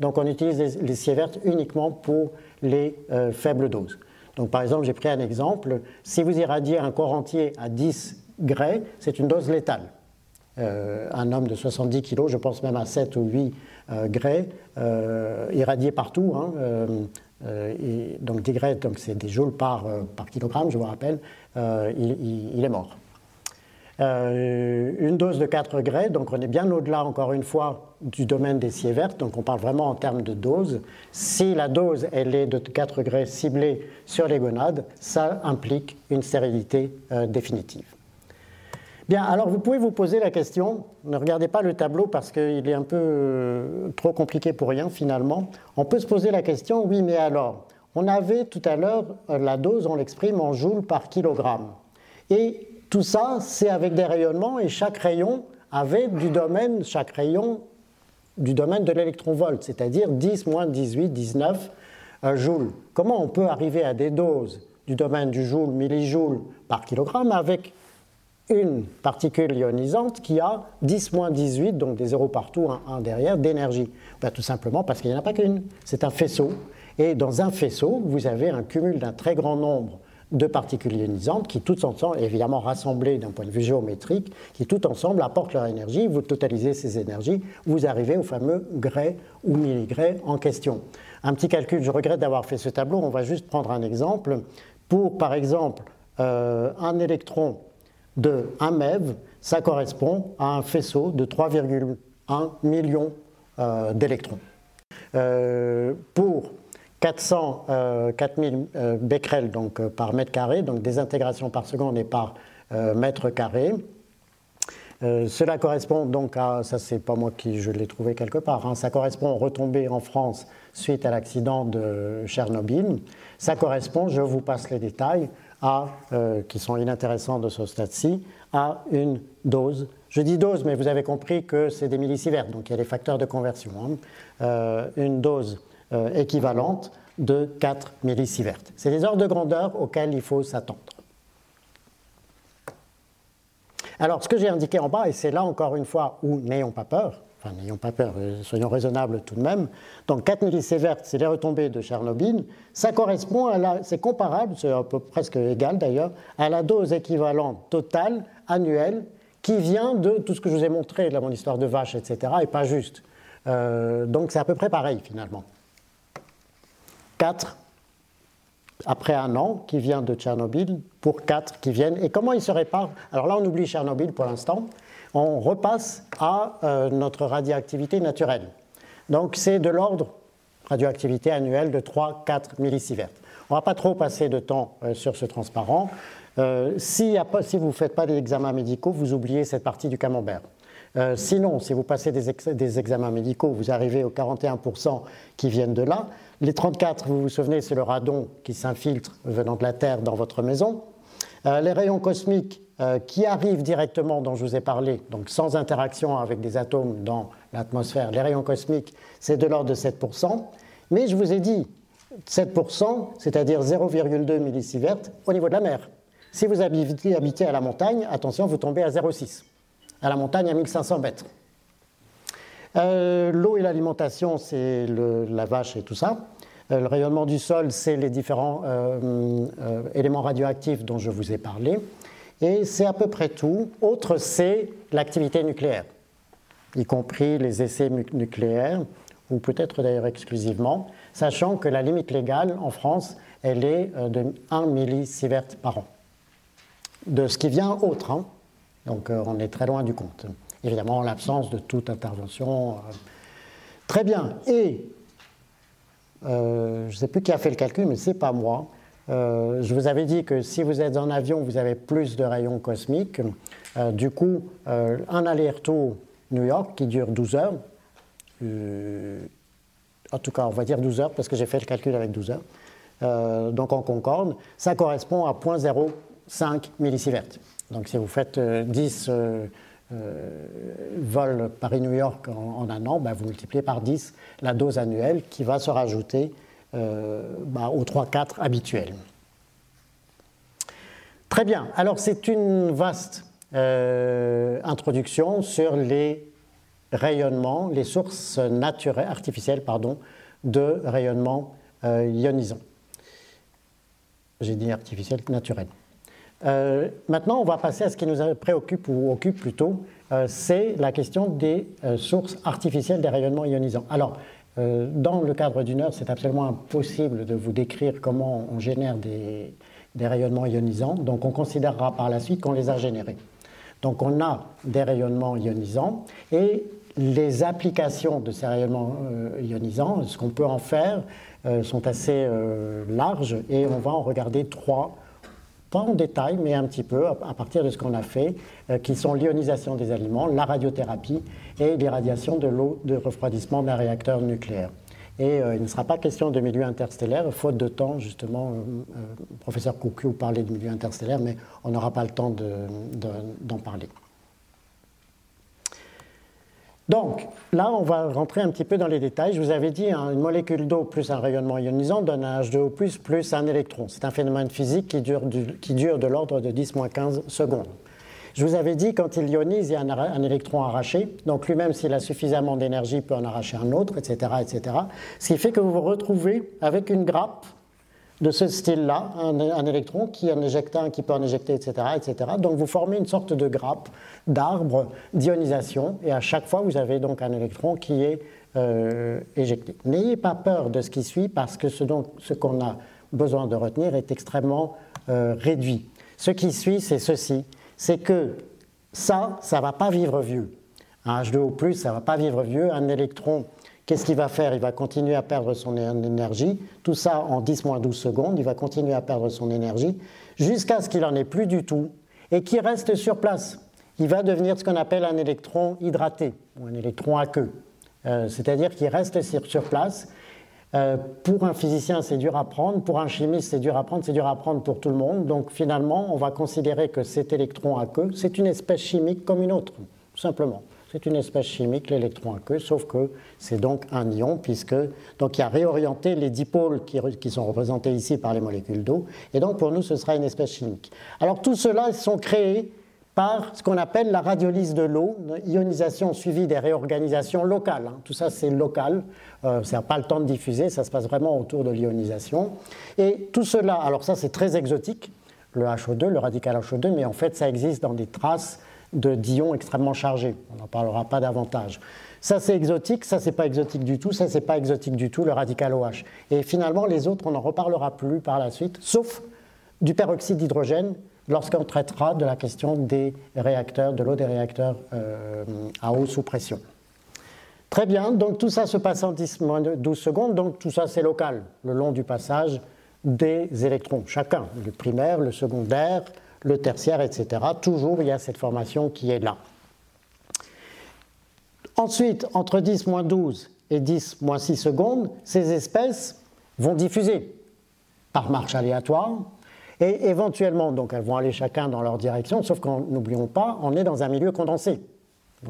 [SPEAKER 1] Donc on utilise les, les sieverts uniquement pour les euh, faibles doses. Donc par exemple, j'ai pris un exemple. Si vous irradiez un corps entier à 10 grès, c'est une dose létale. Euh, un homme de 70 kg, je pense même à 7 ou 8 euh, grès, euh, irradié partout. Hein, donc 10 grès, c'est des joules par kilogramme, je vous rappelle, il, est mort. Une dose de 4 grès, donc on est bien au-delà, encore une fois, du domaine des sieverts, donc on parle vraiment en termes de dose. Si la dose elle est de 4 degrés ciblée sur les gonades, ça implique une stérilité euh, définitive. Bien, alors vous pouvez vous poser la question, ne regardez pas le tableau parce qu'il est un peu euh, trop compliqué pour rien finalement. On peut se poser la question, oui, mais alors, on avait tout à l'heure euh, la dose, on l'exprime en joules par kilogramme. Et tout ça, c'est avec des rayonnements et chaque rayon avait du domaine, chaque rayon du domaine de l'électronvolt, c'est-à-dire 10 moins 18, 19 joules. Comment on peut arriver à des doses du domaine du joule, millijoule par kilogramme avec une particule ionisante qui a 10 moins 18, donc des zéros partout, un, derrière, d'énergie? Ben, Tout simplement parce qu'il n'y en a pas qu'une. C'est un faisceau. Et dans un faisceau, vous avez un cumul d'un très grand nombre de particules ionisantes qui toutes ensemble, évidemment rassemblées d'un point de vue géométrique, qui toutes ensemble apportent leur énergie, vous totalisez ces énergies, vous arrivez au fameux grès ou milligrès en question. Un petit calcul, je regrette d'avoir fait ce tableau, on va juste prendre un exemple. Pour, par exemple, euh, un électron de 1 MeV, ça correspond à un faisceau de 3,1 millions euh, d'électrons. Euh, pour 400, 4000 euh, euh, becquerels donc, euh, par mètre carré, donc des intégrations par seconde et par mètre carré. cela correspond donc à, ça c'est pas moi qui je l'ai trouvé quelque part, hein, ça correspond aux retombées en France suite à l'accident de Tchernobyl. Ça correspond, je vous passe les détails, qui sont inintéressants de ce stade-ci, à une dose. Je dis dose, mais vous avez compris que c'est des millisieverts, donc il y a des facteurs de conversion. Hein. une dose euh, équivalente de 4 millisieverts. C'est les ordres de grandeur auxquels il faut s'attendre. Alors, ce que j'ai indiqué en bas, et c'est là encore une fois où n'ayons pas peur, enfin n'ayons pas peur, euh, soyons raisonnables tout de même, donc 4 millisieverts, c'est les retombées de Tchernobyl, ça correspond à la, c'est comparable, c'est un peu presque égal d'ailleurs, à la dose équivalente totale annuelle qui vient de tout ce que je vous ai montré, là, mon histoire de vache, etc., et pas juste. Euh, donc c'est à peu près pareil finalement. 4 après un an qui vient de Tchernobyl pour 4 qui viennent. Et comment ils se réparent? Alors là, on oublie Tchernobyl pour l'instant. On repasse à euh, notre radioactivité naturelle. Donc c'est de l'ordre radioactivité annuelle de 3-4 millisieverts. On ne va pas trop passer de temps euh, sur ce transparent. Euh, si, si, vous ne faites pas des examens médicaux, vous oubliez cette partie du camembert. Sinon, si vous passez des, examens médicaux, vous arrivez aux 41% qui viennent de là. Les 34, vous vous souvenez, c'est le radon qui s'infiltre venant de la Terre dans votre maison. Euh, les rayons cosmiques qui arrivent directement, dont je vous ai parlé, donc sans interaction avec des atomes dans l'atmosphère, les rayons cosmiques, c'est de l'ordre de 7%. Mais je vous ai dit 7%, c'est-à-dire 0,2 millisieverts au niveau de la mer. Si vous habitez, à la montagne, attention, vous tombez à 0,6. À la montagne, à 1500 mètres. Euh, l'eau et l'alimentation, c'est la vache et tout ça. Euh, le rayonnement du sol, c'est les différents euh, éléments radioactifs dont je vous ai parlé. Et c'est à peu près tout. Autre, c'est l'activité nucléaire, y compris les essais nucléaires, ou peut-être d'ailleurs exclusivement, sachant que la limite légale en France, elle est de 1 millisievert par an de ce qui vient autre. Hein. Donc on est très loin du compte. Évidemment, en l'absence de toute intervention. Euh, très bien. Et euh, je ne sais plus qui a fait le calcul, mais ce n'est pas moi. je vous avais dit que si vous êtes en avion, vous avez plus de rayons cosmiques. du coup, un aller-retour New York qui dure 12 heures, en tout cas, on va dire 12 heures parce que j'ai fait le calcul avec 12 heures. donc en concorde, ça correspond à 0.0 5 millisieverts. Donc si vous faites 10 euh, euh, euh, vols Paris-New York en, un an, bah, vous multipliez par 10 la dose annuelle qui va se rajouter bah, aux 3-4 habituels. Très bien, alors c'est une vaste introduction sur les rayonnements, les sources naturelles, artificielles pardon, de rayonnement ionisant. J'ai dit artificiel, naturel. Euh, maintenant, on va passer à ce qui nous préoccupe ou occupe plutôt, euh, c'est la question des euh, sources artificielles des rayonnements ionisants. Alors, dans le cadre d'une heure, c'est absolument impossible de vous décrire comment on génère des, des, rayonnements ionisants, donc on considérera par la suite qu'on les a générés. Donc on a des rayonnements ionisants et les applications de ces rayonnements ionisants, ce qu'on peut en faire, sont assez larges et on va en regarder trois pas en détail, mais un petit peu, à partir de ce qu'on a fait, euh, qui sont l'ionisation des aliments, la radiothérapie et l'irradiation de l'eau de refroidissement d'un réacteur nucléaire. Et euh, il ne sera pas question de milieu interstellaire, faute de temps, justement. Euh, professeur Coucou parlait de milieu interstellaire, mais on n'aura pas le temps d'en parler. Donc, là, on va rentrer un petit peu dans les détails. Je vous avais dit, hein, une molécule d'eau plus un rayonnement ionisant donne un H2O plus un électron. C'est un phénomène physique qui dure, qui dure de l'ordre de 10-15 secondes. Je vous avais dit, quand il ionise, il y a un, un électron arraché. Donc lui-même, s'il a suffisamment d'énergie, peut en arracher un autre, etc., etc. Ce qui fait que vous vous retrouvez avec une grappe de ce style-là, un, électron qui en éjecte un, qui peut en éjecter, etc., etc. Donc vous formez une sorte de grappe d'arbre d'ionisation, et à chaque fois vous avez donc un électron qui est euh, éjecté. N'ayez pas peur de ce qui suit, parce que ce, qu'on a besoin de retenir est extrêmement euh, réduit. Ce qui suit, c'est ceci, c'est que ça, ça ne va pas vivre vieux. Un H2O+, ça ne va pas vivre vieux. Un électron Qu'est-ce qu'il va faire? Il va continuer à perdre son énergie, tout ça en 10-12 secondes, il va continuer à perdre son énergie jusqu'à ce qu'il n'en ait plus du tout et qu'il reste sur place. Il va devenir ce qu'on appelle un électron hydraté ou un électron aqueux, euh, c'est-à-dire qu'il reste sur, place. Euh, pour un physicien, c'est dur à prendre, pour un chimiste, c'est dur à prendre, c'est dur à prendre pour tout le monde. Donc finalement, on va considérer que cet électron aqueux, c'est une espèce chimique comme une autre, tout simplement. C'est une espèce chimique, l'électron aqueux, sauf que c'est donc un ion, puisque donc il a réorienté les dipôles qui, sont représentés ici par les molécules d'eau, et donc pour nous ce sera une espèce chimique. Alors tout cela sont créés par ce qu'on appelle la radiolyse de l'eau, ionisation suivie des réorganisations locales. Hein. Tout ça, c'est local, euh, ça n'a pas le temps de diffuser, ça se passe vraiment autour de l'ionisation. Et tout cela, alors ça, c'est très exotique, le HO2, le radical HO2, mais en fait, ça existe dans des traces de d'ions extrêmement chargés. On n'en parlera pas davantage. Ça c'est exotique, ça c'est pas exotique du tout, ça c'est pas exotique du tout, le radical OH. Et finalement, les autres, on n'en reparlera plus par la suite, sauf du peroxyde d'hydrogène lorsqu'on traitera de la question des réacteurs, de l'eau des réacteurs euh, à eau sous pression. Très bien, donc tout ça se passe en 10 12 secondes, donc tout ça c'est local, le long du passage des électrons, chacun, le primaire, le secondaire, le tertiaire, etc. Toujours il y a cette formation qui est là. Ensuite, entre 10 12 et 10 6 secondes, ces espèces vont diffuser par marche aléatoire et éventuellement, donc elles vont aller chacun dans leur direction, sauf qu'en n'oublions pas, on est dans un milieu condensé.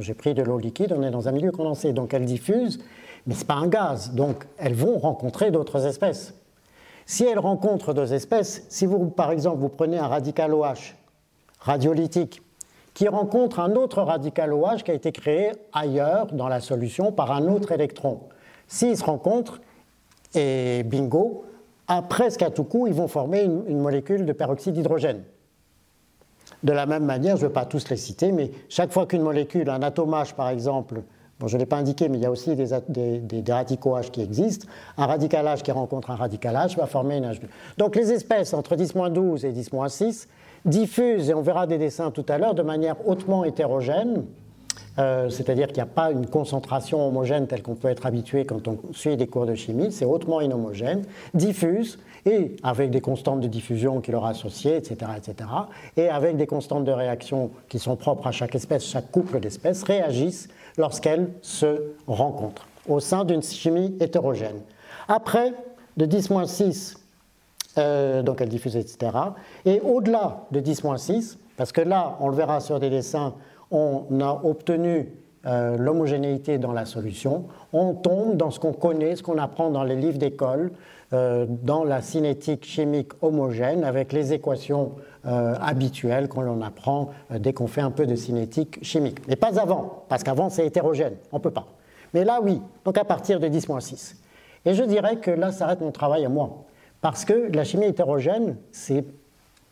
[SPEAKER 1] J'ai pris de l'eau liquide, on est dans un milieu condensé, donc elles diffusent, mais ce n'est pas un gaz, donc elles vont rencontrer d'autres espèces. Si elles rencontrent d'autres espèces, si vous, par exemple, vous prenez un radical OH radiolytique qui rencontre un autre radical OH qui a été créé ailleurs dans la solution par un autre électron, s'ils se rencontrent, et bingo, à presque à tout coup, ils vont former une, molécule de peroxyde d'hydrogène. De la même manière, je ne vais pas tous les citer, mais chaque fois qu'une molécule, un atomage par exemple, bon, je ne l'ai pas indiqué, mais il y a aussi des, radicaux H qui existent, un radical H qui rencontre un radical H va former une H2. Donc les espèces entre 10-12 et 10-6 diffusent, et on verra des dessins tout à l'heure, de manière hautement hétérogène, euh, c'est-à-dire qu'il n'y a pas une concentration homogène telle qu'on peut être habitué quand on suit des cours de chimie, c'est hautement inhomogène, diffuse, et avec des constantes de diffusion qui leur associées, etc., etc., et avec des constantes de réaction qui sont propres à chaque espèce, chaque couple d'espèces, réagissent lorsqu'elles se rencontrent au sein d'une chimie hétérogène. Après, de 10-6, euh, donc elles diffusent, etc., et au-delà de 10-6, parce que là, on le verra sur des dessins, on a obtenu euh, l'homogénéité dans la solution, on tombe dans ce qu'on connaît, ce qu'on apprend dans les livres d'école, euh, dans la cinétique chimique homogène avec les équations euh, habituelles qu'on apprend dès qu'on fait un peu de cinétique chimique. Mais pas avant, parce qu'avant c'est hétérogène, on ne peut pas. Mais là oui, donc à partir de 10-6. Et je dirais que là s'arrête mon travail à moi, parce que la chimie hétérogène, c'est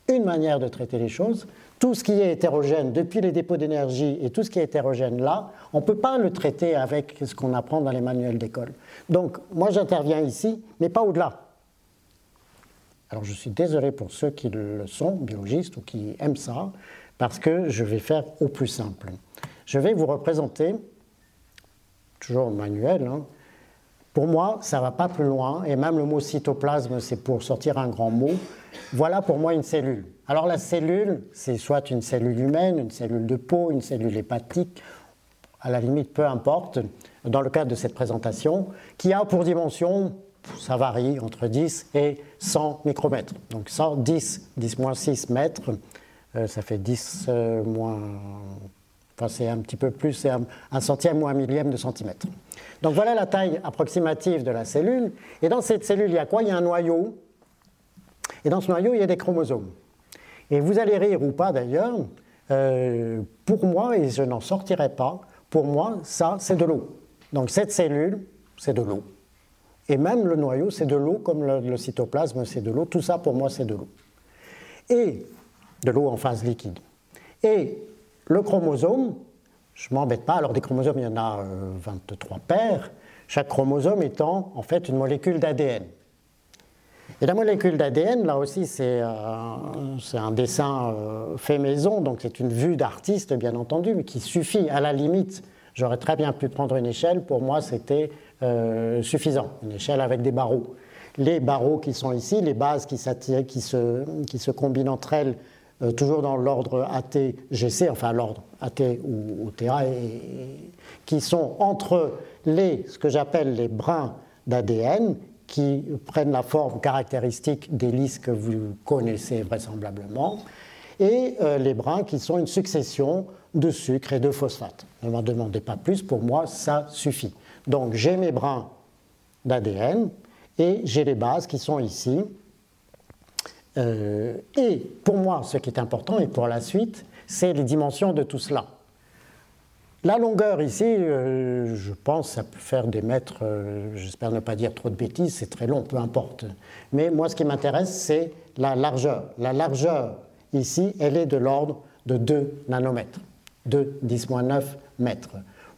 [SPEAKER 1] une manière de traiter les choses, tout ce qui est hétérogène, depuis les dépôts d'énergie et tout ce qui est hétérogène là, on ne peut pas le traiter avec ce qu'on apprend dans les manuels d'école. Donc, moi, j'interviens ici, mais pas au-delà. Alors, je suis désolé pour ceux qui le sont, biologistes ou qui aiment ça, parce que je vais faire au plus simple. Je vais vous représenter, toujours manuel, hein, pour moi, ça ne va pas plus loin, et même le mot cytoplasme, c'est pour sortir un grand mot. Voilà pour moi une cellule. Alors la cellule, c'est soit une cellule humaine, une cellule de peau, une cellule hépatique, à la limite, peu importe, dans le cadre de cette présentation, qui a pour dimension, ça varie entre 10 et 100 micromètres. Donc 110, 10 moins 6 mètres, euh, ça fait 10 euh, moins... Enfin, c'est un petit peu plus, c'est un, centième ou un millième de centimètre. Donc voilà la taille approximative de la cellule. Et dans cette cellule, il y a quoi? Il y a un noyau. Et dans ce noyau, il y a des chromosomes. Et vous allez rire ou pas d'ailleurs, euh, pour moi, et je n'en sortirai pas, pour moi, ça, c'est de l'eau. Donc cette cellule, c'est de l'eau. Et même le noyau, c'est de l'eau, comme le, cytoplasme, c'est de l'eau. Tout ça, pour moi, c'est de l'eau. Et de l'eau en phase liquide. Et le chromosome, je m'embête pas, alors des chromosomes, il y en a 23 euh, paires, chaque chromosome étant en fait une molécule d'ADN. Et la molécule d'ADN, là aussi, c'est euh, un dessin euh, fait maison, donc c'est une vue d'artiste, bien entendu, mais qui suffit. À la limite, j'aurais très bien pu prendre une échelle, pour moi, c'était suffisant, une échelle avec des barreaux. Les barreaux qui sont ici, les bases qui, se, qui se combinent entre elles euh, toujours dans l'ordre AT-GC, enfin l'ordre AT ou, TA, qui sont entre les, ce que j'appelle les brins d'ADN, qui prennent la forme caractéristique des listes que vous connaissez vraisemblablement, et euh, les brins qui sont une succession de sucres et de phosphates. Ne m'en demandez pas plus, pour moi, ça suffit. Donc j'ai mes brins d'ADN et j'ai les bases qui sont ici, euh, et pour moi, ce qui est important, et pour la suite, c'est les dimensions de tout cela. La longueur ici, euh, je pense, ça peut faire des mètres, euh, j'espère ne pas dire trop de bêtises, c'est très long, peu importe. Mais moi, ce qui m'intéresse, c'est la largeur. La largeur ici, elle est de l'ordre de 2 nanomètres, de 10-9 mètres.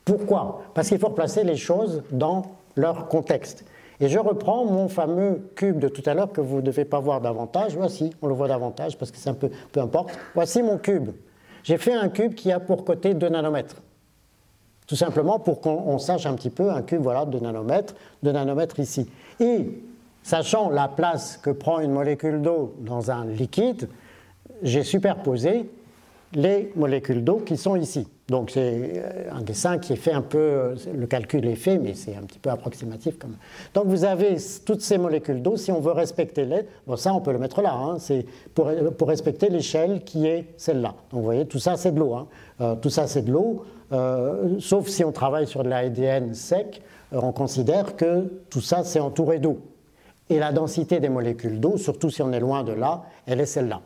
[SPEAKER 1] Pourquoi? Parce qu'il faut replacer les choses dans leur contexte. Et je reprends mon fameux cube de tout à l'heure que vous ne devez pas voir davantage. Voici, on le voit davantage parce que c'est un peu, peu importe. Voici mon cube. J'ai fait un cube qui a pour côté 2 nanomètres. Tout simplement pour qu'on sache un petit peu un cube voilà, de nanomètres, de nanomètres ici. Et sachant la place que prend une molécule d'eau dans un liquide, j'ai superposé les molécules d'eau qui sont ici. Donc c'est euh, un dessin qui est fait un peu, euh, le calcul est fait, mais c'est un petit peu approximatif quand même. Donc vous avez toutes ces molécules d'eau, si on veut respecter les, bon ça on peut le mettre là, hein, c'est pour, pour, respecter l'échelle qui est celle-là. Donc vous voyez, tout ça c'est de l'eau, hein. euh, tout ça c'est de l'eau, sauf si on travaille sur de l'ADN sec, on considère que tout ça c'est entouré d'eau. Et la densité des molécules d'eau, surtout si on est loin de là, elle est celle-là.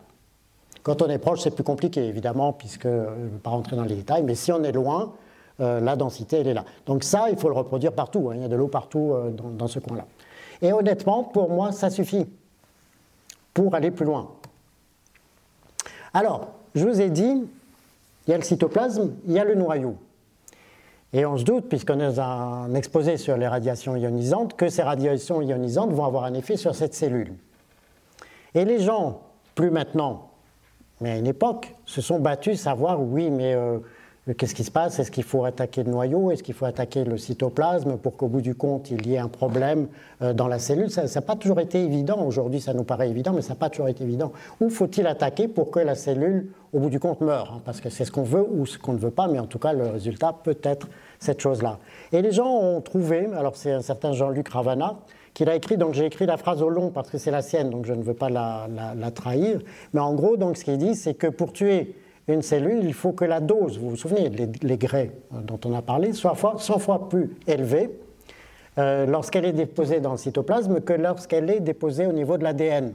[SPEAKER 1] Quand on est proche, c'est plus compliqué, évidemment, puisque euh, je ne vais pas rentrer dans les détails, mais si on est loin, euh, la densité, elle est là. Donc ça, il faut le reproduire partout. Hein. il y a de l'eau partout euh, dans, ce coin-là. Et honnêtement, pour moi, ça suffit pour aller plus loin. Alors, je vous ai dit, il y a le cytoplasme, il y a le noyau. Et on se doute, puisqu'on a un exposé sur les radiations ionisantes, que ces radiations ionisantes vont avoir un effet sur cette cellule. Et les gens, plus maintenant, mais à une époque, se sont battus savoir, oui, mais euh, qu'est-ce qui se passe? Est-ce qu'il faut attaquer le noyau? Est-ce qu'il faut attaquer le cytoplasme pour qu'au bout du compte, il y ait un problème euh, dans la cellule? Ça n'a pas toujours été évident. Aujourd'hui, ça nous paraît évident, mais ça n'a pas toujours été évident. Où faut-il attaquer pour que la cellule, au bout du compte, meure hein? Parce que c'est ce qu'on veut ou ce qu'on ne veut pas, mais en tout cas, le résultat peut être cette chose-là. Et les gens ont trouvé, alors c'est un certain Jean-Luc Ravana, qu'il a écrit. Donc j'ai écrit la phrase au long parce que c'est la sienne, donc je ne veux pas la, trahir. Mais en gros, donc ce qu'il dit, c'est que pour tuer une cellule, il faut que la dose, vous vous souvenez, les, grès dont on a parlé, soit 100 fois plus élevée euh, lorsqu'elle est déposée dans le cytoplasme que lorsqu'elle est déposée au niveau de l'ADN.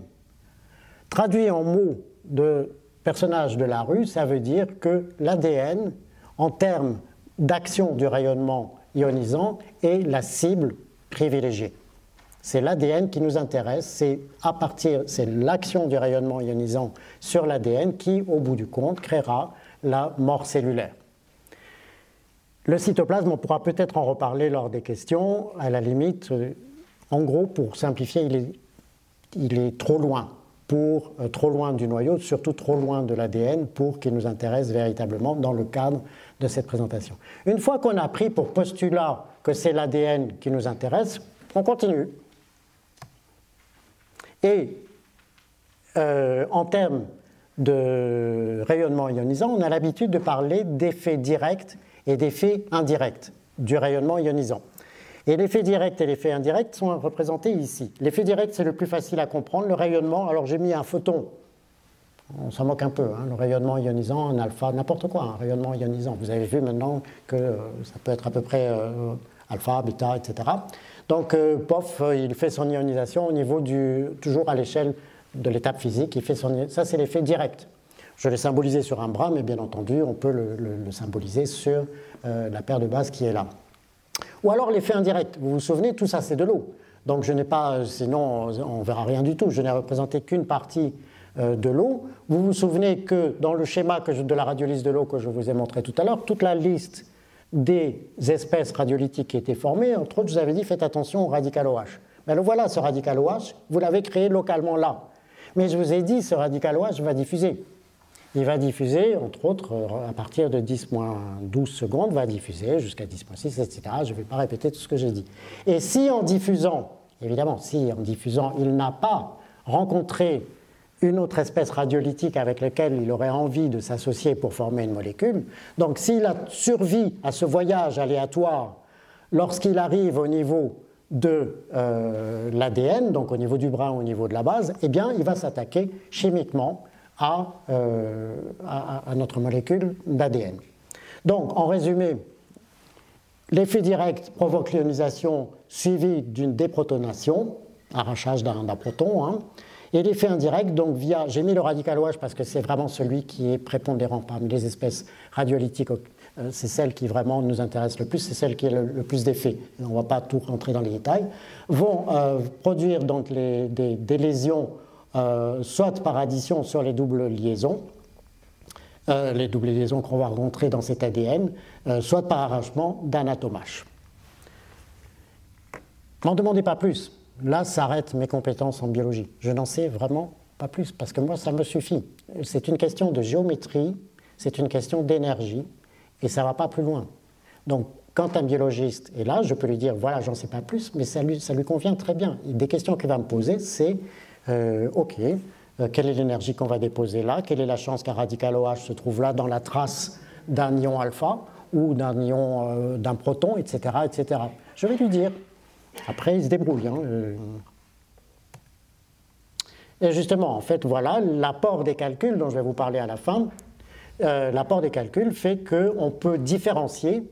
[SPEAKER 1] Traduit en mots de personnage de la rue, ça veut dire que l'ADN, en termes d'action du rayonnement ionisant, est la cible privilégiée. C'est l'ADN qui nous intéresse, c'est à partir, c'est l'action du rayonnement ionisant sur l'ADN qui, au bout du compte, créera la mort cellulaire. Le cytoplasme, on pourra peut-être en reparler lors des questions. À la limite, euh, en gros, pour simplifier, il est, trop loin, pour euh, trop loin du noyau, surtout trop loin de l'ADN pour qu'il nous intéresse véritablement dans le cadre de cette présentation. Une fois qu'on a pris pour postulat que c'est l'ADN qui nous intéresse, on continue. Et euh, en termes de rayonnement ionisant, on a l'habitude de parler d'effets directs et d'effets indirects du rayonnement ionisant. Et l'effet direct et l'effet indirect sont représentés ici. L'effet direct, c'est le plus facile à comprendre. Le rayonnement, alors j'ai mis un photon. On s'en moque un peu, hein. le rayonnement ionisant, un alpha, n'importe quoi, un rayonnement ionisant. Vous avez vu maintenant que euh, ça peut être à peu près euh, alpha, bêta, etc. Donc, euh, POF, euh, il fait son ionisation au niveau du, toujours à l'échelle de l'étape physique. Il fait son, ça, c'est l'effet direct. Je l'ai symbolisé sur un bras, mais bien entendu, on peut le, symboliser sur euh, la paire de bases qui est là. Ou alors l'effet indirect. Vous vous souvenez, tout ça, c'est de l'eau. Donc, je n'ai pas, sinon, on verra rien du tout. Je n'ai représenté qu'une partie de l'eau. Vous vous souvenez que dans le schéma de la radiolyse de l'eau que je vous ai montré tout à l'heure, toute la liste des espèces radiolytiques qui étaient formées. Entre autres, je vous avais dit, faites attention au radical OH. Mais le voilà, ce radical OH, vous l'avez créé localement là. Mais je vous ai dit, ce radical OH va diffuser. Il va diffuser, entre autres, à partir de 10-12 secondes, va diffuser jusqu'à 10-6, etc. Je ne vais pas répéter tout ce que j'ai dit. Et si en diffusant, évidemment, si en diffusant, il n'a pas rencontré une autre espèce radiolytique avec laquelle il aurait envie de s'associer pour former une molécule. Donc s'il a survie à ce voyage aléatoire lorsqu'il arrive au niveau de euh, l'ADN, donc au niveau du brin, au niveau de la base, eh bien il va s'attaquer chimiquement à, euh, à notre molécule d'ADN. Donc en résumé, l'effet direct provoque l'ionisation suivie d'une déprotonation, arrachage d'un proton, hein, et l'effet indirect, donc via, j'ai mis le radical OH parce que c'est vraiment celui qui est prépondérant parmi les espèces radiolytiques, euh, c'est celle qui vraiment nous intéresse le plus, c'est celle qui a le, plus d'effet. On ne va pas tout rentrer dans les détails. Vont euh, produire donc des, lésions, euh, soit par addition sur les doubles liaisons, les doubles liaisons qu'on va rencontrer dans cet ADN, soit par arrangement d'un atome H. M'en demandez pas plus. Là s'arrêtent mes compétences en biologie. Je n'en sais vraiment pas plus, parce que moi, ça me suffit. C'est une question de géométrie, c'est une question d'énergie, et ça ne va pas plus loin. Donc, quand un biologiste est là, je peux lui dire, voilà, j'en sais pas plus, mais ça lui, ça lui convient très bien. Des questions qu'il va me poser, c'est, euh, OK, euh, quelle est l'énergie qu'on va déposer là? Quelle est la chance qu'un radical OH se trouve là dans la trace d'un ion alpha ou d'un ion, euh, d'un proton, etc., etc. Je vais lui dire. Après, il se débrouille. Hein, et justement, en fait, voilà, l'apport des calculs dont je vais vous parler à la fin, euh, l'apport des calculs fait qu'on peut différencier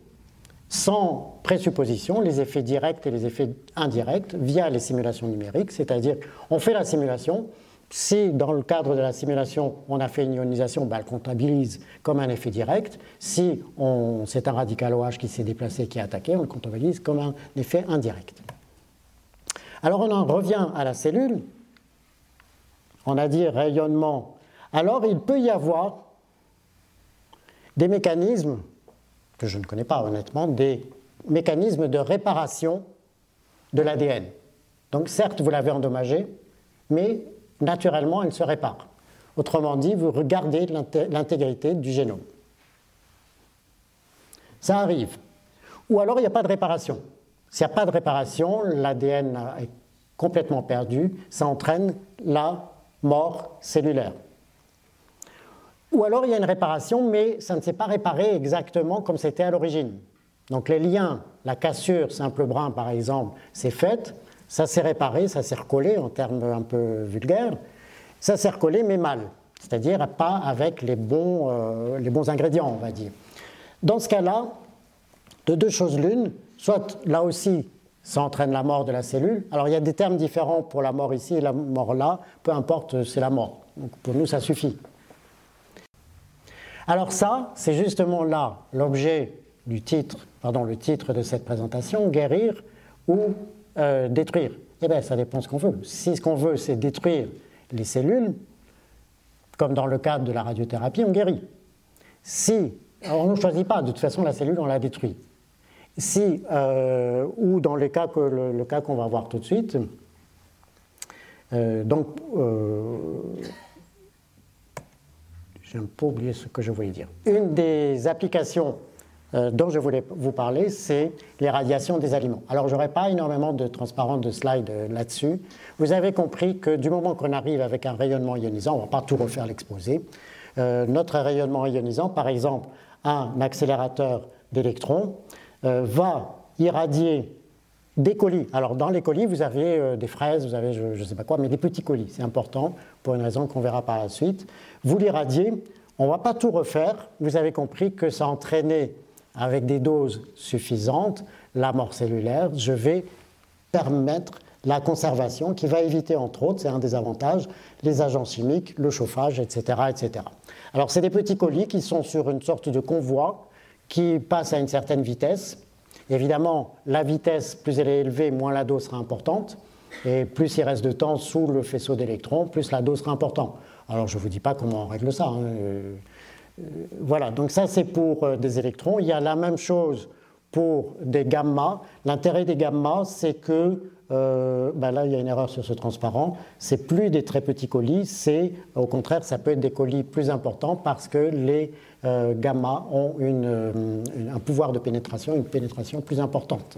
[SPEAKER 1] sans présupposition les effets directs et les effets indirects via les simulations numériques, c'est-à-dire on fait la simulation, si dans le cadre de la simulation on a fait une ionisation, ben, elle comptabilise comme un effet direct, si c'est un radical OH qui s'est déplacé, qui est attaqué, on le comptabilise comme un effet indirect. Alors on en revient à la cellule, on a dit rayonnement, alors il peut y avoir des mécanismes, que je ne connais pas honnêtement, des mécanismes de réparation de l'ADN. Donc certes, vous l'avez endommagé, mais naturellement, elle se répare. Autrement dit, vous regardez l'intégrité du génome. Ça arrive. Ou alors, il n'y a pas de réparation. S'il n'y a pas de réparation, l'ADN est complètement perdu, ça entraîne la mort cellulaire. Ou alors il y a une réparation, mais ça ne s'est pas réparé exactement comme c'était à l'origine. Donc les liens, la cassure simple brin par exemple, c'est faite, ça s'est réparé, ça s'est recollé en termes un peu vulgaires, ça s'est recollé mais mal, c'est-à-dire pas avec les bons, euh, les bons ingrédients, on va dire. Dans ce cas-là, de deux choses l'une, soit là aussi ça entraîne la mort de la cellule. Alors il y a des termes différents pour la mort ici et la mort là, peu importe, c'est la mort. Pour nous, ça suffit. Alors ça, c'est justement là l'objet du titre, pardon, le titre de cette présentation, guérir ou euh, détruire. Eh bien, ça dépend ce qu'on veut. Si ce qu'on veut, c'est détruire les cellules, comme dans le cadre de la radiothérapie, on guérit. Si, on ne choisit pas, de toute façon, la cellule, on la détruit. Si, euh, ou dans les cas que, le, cas qu'on va voir tout de suite, euh, donc, euh, j'ai un peu oublié ce que je voulais dire. Une des applications dont je voulais vous parler, c'est les radiations des aliments. Alors, je n'aurai pas énormément de transparence de slides là-dessus. Vous avez compris que du moment qu'on arrive avec un rayonnement ionisant, on ne va pas tout refaire l'exposé. notre rayonnement ionisant, par exemple, un accélérateur d'électrons, va irradier des colis. Alors dans les colis, vous avez euh, des fraises, vous avez je ne sais pas quoi, mais des petits colis, c'est important pour une raison qu'on verra par la suite. Vous l'irradiez, on ne va pas tout refaire, vous avez compris que ça entraînait avec des doses suffisantes la mort cellulaire. Je vais permettre la conservation qui va éviter, entre autres, c'est un des avantages, les agents chimiques, le chauffage, etc. etc. Alors c'est des petits colis qui sont sur une sorte de convoi qui passe à une certaine vitesse. Évidemment, la vitesse, plus elle est élevée, moins la dose sera importante. Et plus il reste de temps sous le faisceau d'électrons, plus la dose sera importante. Alors je ne vous dis pas comment on règle ça. Hein. Euh, euh, voilà, donc ça c'est pour euh, des électrons. Il y a la même chose pour des gamma. L'intérêt des gamma, c'est que, ben là il y a une erreur sur ce transparent, c'est plus des très petits colis, c'est au contraire ça peut être des colis plus importants parce que les euh, gamma ont euh, un pouvoir de pénétration, une pénétration plus importante.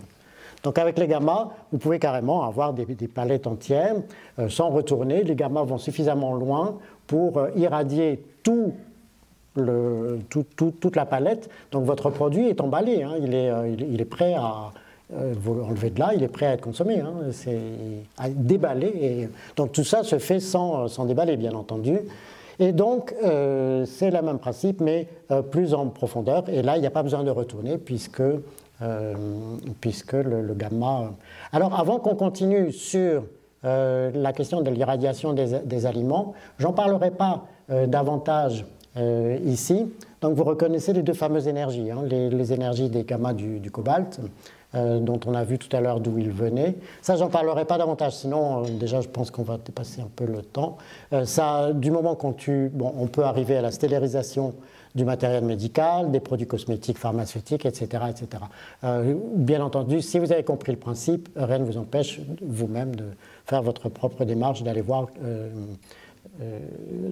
[SPEAKER 1] Donc avec les gamma, vous pouvez carrément avoir des, palettes entières euh, sans retourner. Les gamma vont suffisamment loin pour irradier tout toute la palette. Donc votre produit est emballé, hein. il, est, il, est, prêt à, vous l'enlevez de là, il est prêt à être consommé, hein. c'est à déballer. Donc tout ça se fait sans, sans déballer, bien entendu. Et donc, euh, c'est le même principe, mais euh, plus en profondeur. Et là, il n'y a pas besoin de retourner puisque, euh, puisque le, gamma. Alors, avant qu'on continue sur la question de l'irradiation des, aliments, j'en parlerai pas davantage ici. Donc, vous reconnaissez les deux fameuses énergies, hein, les, énergies des gamma du, cobalt, euh, dont on a vu tout à l'heure d'où il venait. Ça, j'en parlerai pas davantage, sinon euh, déjà je pense qu'on va dépasser un peu le temps. Euh, ça, du moment qu'on tue, on peut arriver à la stérilisation du matériel médical, des produits cosmétiques, pharmaceutiques, etc. etc. bien entendu, si vous avez compris le principe, rien ne vous empêche vous-même de faire votre propre démarche, d'aller voir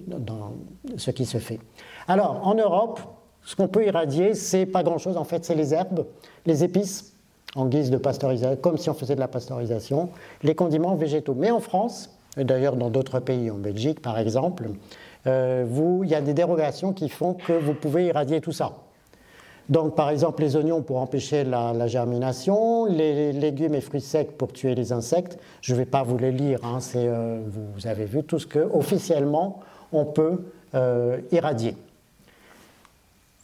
[SPEAKER 1] dans ce qui se fait. Alors, en Europe, ce qu'on peut irradier, c'est pas grand-chose. En fait, c'est les herbes, les épices, en guise de pasteurisation, comme si on faisait de la pasteurisation, les condiments végétaux. Mais en France, et d'ailleurs dans d'autres pays, en Belgique par exemple, euh, il y a des dérogations qui font que vous pouvez irradier tout ça. Donc, par exemple, les oignons pour empêcher la, germination, les légumes et fruits secs pour tuer les insectes. Je ne vais pas vous les lire, hein, euh, vous, avez vu tout ce que officiellement on peut euh, irradier.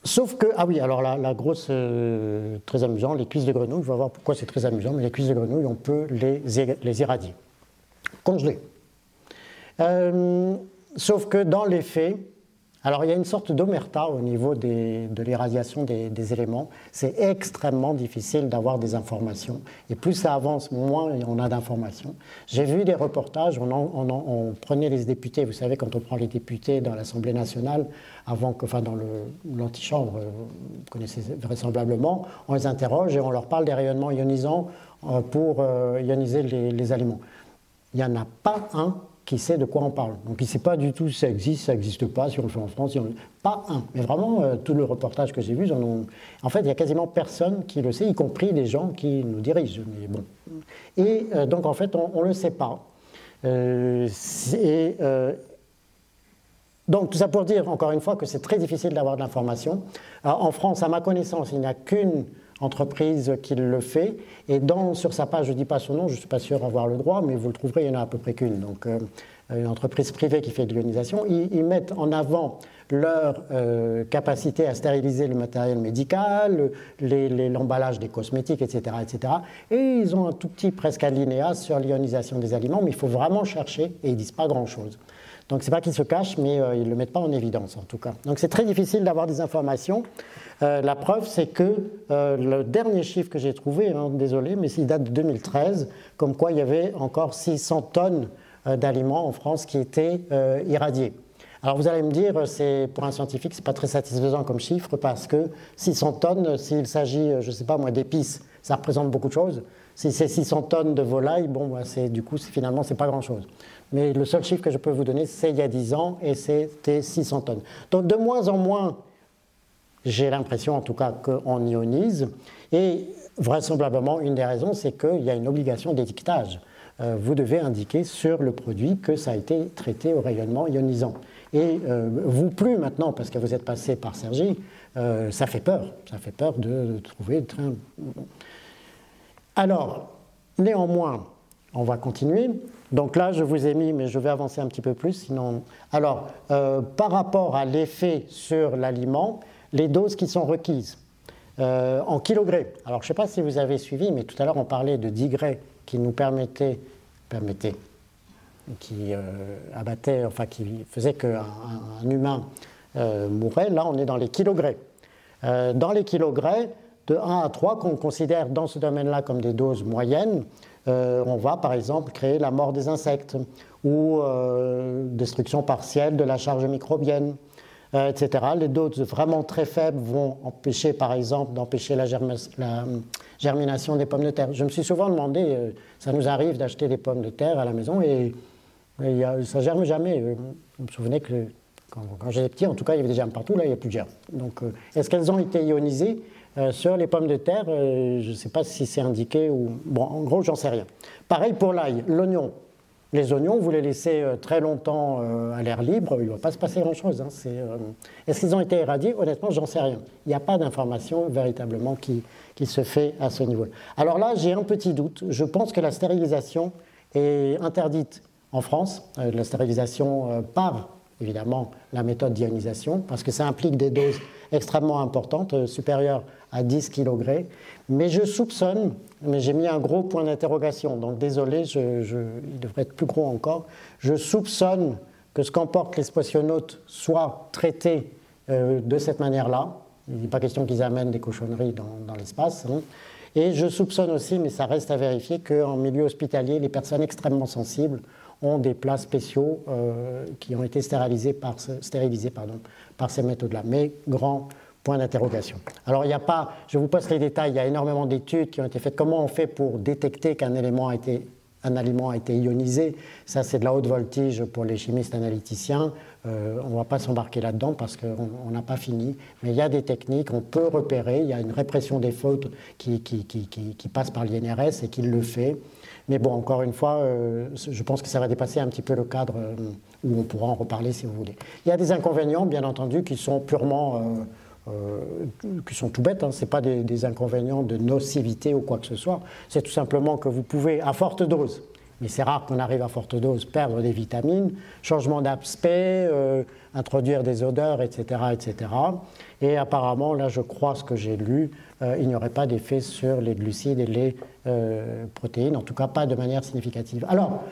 [SPEAKER 1] Sauf que, ah oui, alors la, grosse, euh, très amusant, les cuisses de grenouille, on va voir pourquoi c'est très amusant, mais les cuisses de grenouille, on peut les, les irradier, congeler. Sauf que dans les faits, alors il y a une sorte d'omerta au niveau de l'irradiation des, éléments. C'est extrêmement difficile d'avoir des informations. Et plus ça avance, moins on a d'informations. J'ai vu des reportages, on, prenait les députés, vous savez, quand on prend les députés dans l'Assemblée nationale, avant que, enfin dans l'antichambre, vous connaissez vraisemblablement, on les interroge et on leur parle des rayonnements ionisants euh, pour euh, ioniser les, les aliments. Il n'y en a pas un qui sait de quoi on parle. Donc il ne sait pas du tout si ça existe, si ça n'existe pas, si on le fait en France, pas un. Mais vraiment, euh, tout le reportage que j'ai vu, en, en fait, il n'y a quasiment personne qui le sait, y compris les gens qui nous dirigent. Mais bon. Et euh, donc en fait, on ne le sait pas. Euh, donc tout ça pour dire, encore une fois, que c'est très difficile d'avoir de l'information. En France, à ma connaissance, il n'y a qu'une entreprise qui le fait. Et dans, sur sa page, je ne dis pas son nom, je ne suis pas sûr d'avoir le droit, mais vous le trouverez, il y en a à peu près qu'une. Donc, euh, une entreprise privée qui fait de l'ionisation. Ils, mettent en avant leur euh, capacité à stériliser le matériel médical, l'emballage des cosmétiques, etc., etc. Et ils ont un tout petit presque alinéa sur l'ionisation des aliments, mais il faut vraiment chercher et ils disent pas grand-chose. Donc c'est pas qu'ils se cachent, mais euh, ils ne le mettent pas en évidence en tout cas. Donc c'est très difficile d'avoir des informations. Euh, la preuve, c'est que euh, le dernier chiffre que j'ai trouvé, hein, désolé, mais il date de 2013, comme quoi il y avait encore 600 tonnes d'aliments en France qui étaient irradiés. Alors vous allez me dire, c'est pour un scientifique, c'est pas très satisfaisant comme chiffre parce que 600 tonnes, s'il s'agit, je sais pas moi, d'épices, ça représente beaucoup de choses. Si c'est 600 tonnes de volailles, bon, bah, du coup, finalement, c'est pas grand-chose. Mais le seul chiffre que je peux vous donner, c'est il y a 10 ans et c'était 600 tonnes. Donc de moins en moins, j'ai l'impression en tout cas qu'on ionise. Et vraisemblablement, une des raisons, c'est qu'il y a une obligation d'étiquetage. Euh, vous devez indiquer sur le produit que ça a été traité au rayonnement ionisant. Et euh, vous plus maintenant, parce que vous êtes passé par Sergi, euh, ça fait peur. Ça fait peur de, trouver. Alors, néanmoins, on va continuer. Donc là, je vous ai mis, mais je vais avancer un petit peu plus, sinon. Alors, par rapport à l'effet sur l'aliment, les doses qui sont requises euh, en kilogrés. Alors je ne sais pas si vous avez suivi, mais tout à l'heure on parlait de 10 qui nous permettaient, permettait, qui euh, abattait, enfin qui faisait qu'un un humain euh, mourait. Là on est dans les kilogrés. dans les kilogrés, de 1 à 3, qu'on considère dans ce domaine-là comme des doses moyennes, on va par exemple créer la mort des insectes ou destruction partielle de la charge microbienne euh, etc. Les doses vraiment très faibles vont empêcher, par exemple, d'empêcher la, germination des pommes de terre. Je me suis souvent demandé, euh, ça nous arrive d'acheter des pommes de terre à la maison et, ça ne germe jamais. Euh, je me souvenais que quand, j'étais petit, en tout cas, il y avait des germes partout, là, il n'y a plus de germes. Donc, est-ce qu'elles ont été ionisées? Sur les pommes de terre Je ne sais pas si c'est indiqué ou. Bon, en gros, j'en sais rien. Pareil pour l'ail, l'oignon. Les oignons, vous les laissez euh, très longtemps euh, à l'air libre, il ne va pas se passer grand-chose. Hein. Euh, est-ce qu'ils ont été éradiés? Honnêtement, j'en sais rien. Il n'y a pas d'information véritablement qui, se fait à ce niveau. Alors là, j'ai un petit doute. Je pense que la stérilisation est interdite en France, la stérilisation par évidemment la méthode d'ionisation, parce que ça implique des doses extrêmement importantes, supérieures à 10 kg. Mais je soupçonne mais j'ai mis un gros point d'interrogation, donc désolé, il devrait être plus gros encore. Je soupçonne que ce qu'emportent les spationautes soit traité euh, de cette manière-là. Il n'est pas question qu'ils amènent des cochonneries dans, l'espace. Hein. Et je soupçonne aussi, mais ça reste à vérifier, qu'en milieu hospitalier, les personnes extrêmement sensibles ont des plats spéciaux euh, qui ont été stérilisés par, par ces méthodes-là. Mais grand point d'interrogation. Alors, il n'y a pas, je vous passe les détails, il y a énormément d'études qui ont été faites. Comment on fait pour détecter qu'un élément a été un aliment a été ionisé? Ça, c'est de la haute voltige pour les chimistes analyticiens. Euh, on ne va pas s'embarquer là-dedans parce qu'on n'a pas fini. Mais il y a des techniques, on peut repérer. Il y a une répression des fautes qui, passe par l'INRS et qui le fait. Mais bon, encore une fois, euh, je pense que ça va dépasser un petit peu le cadre euh, où on pourra en reparler si vous voulez. Il y a des inconvénients, bien entendu, qui sont purement. Qui sont tout bêtes, hein. ce n'est pas des, inconvénients de nocivité ou quoi que ce soit, c'est tout simplement que vous pouvez, à forte dose, mais c'est rare qu'on arrive à forte dose, perdre des vitamines, changement d'aspect, euh, introduire des odeurs, etc., etc. Et apparemment, là, je crois ce que j'ai lu, euh, il n'y aurait pas d'effet sur les glucides et les euh, protéines, en tout cas pas de manière significative. Alors,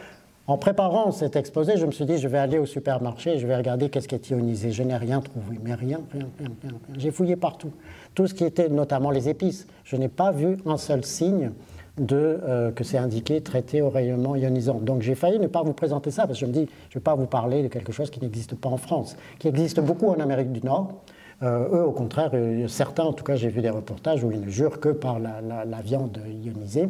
[SPEAKER 1] en préparant cet exposé, je me suis dit, je vais aller au supermarché, je vais regarder qu'est-ce qui est ionisé. Je n'ai rien trouvé, mais rien, rien, rien, rien. J'ai fouillé partout. Tout ce qui était, notamment les épices. Je n'ai pas vu un seul signe de, euh, que c'est indiqué traité au rayonnement ionisant. Donc j'ai failli ne pas vous présenter ça, parce que je me dis, je ne vais pas vous parler de quelque chose qui n'existe pas en France, qui existe beaucoup en Amérique du Nord. Euh, eux, au contraire, euh, certains, en tout cas, j'ai vu des reportages où ils ne jurent que par la, la, viande ionisée.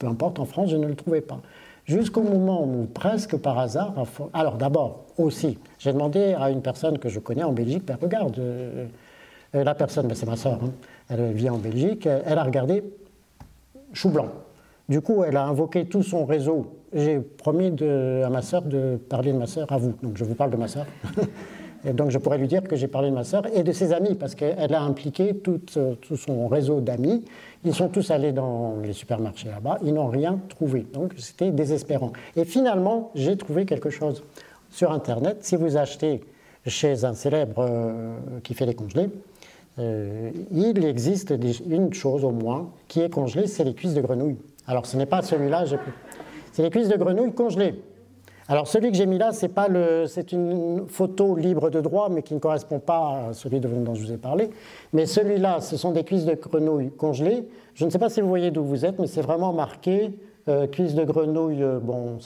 [SPEAKER 1] Peu importe, en France, je ne le trouvais pas. Jusqu'au moment où, presque par hasard, alors d'abord, aussi, j'ai demandé à une personne que je connais en Belgique, ben, regarde, la personne, ben, c'est ma soeur, hein, elle vit en Belgique, elle a regardé chou blanc. Du coup, elle a invoqué tout son réseau. J'ai promis à ma sœur de parler de ma sœur à vous. Donc je vous parle de ma sœur. [laughs] et donc je pourrais lui dire que j'ai parlé de ma sœur et de ses amis, parce qu'elle a impliqué tout son réseau d'amis. Ils sont tous allés dans les supermarchés là-bas, ils n'ont rien trouvé. Donc c'était désespérant. Et finalement, j'ai trouvé quelque chose sur Internet. Si vous achetez chez un célèbre euh, qui fait les congelés, euh, il existe une chose au moins qui est congelée, c'est les cuisses de grenouille. Alors ce n'est pas celui-là, c'est les cuisses de grenouille congelées. Alors celui que j'ai mis là, c'est pas le, c'est une photo libre de droit, mais qui ne correspond pas à celui dont je vous ai parlé. Mais celui-là, ce sont des cuisses de grenouille congelées. Je ne sais pas si vous voyez d'où vous êtes, mais c'est vraiment marqué euh, cuisses de grenouille, euh, bon,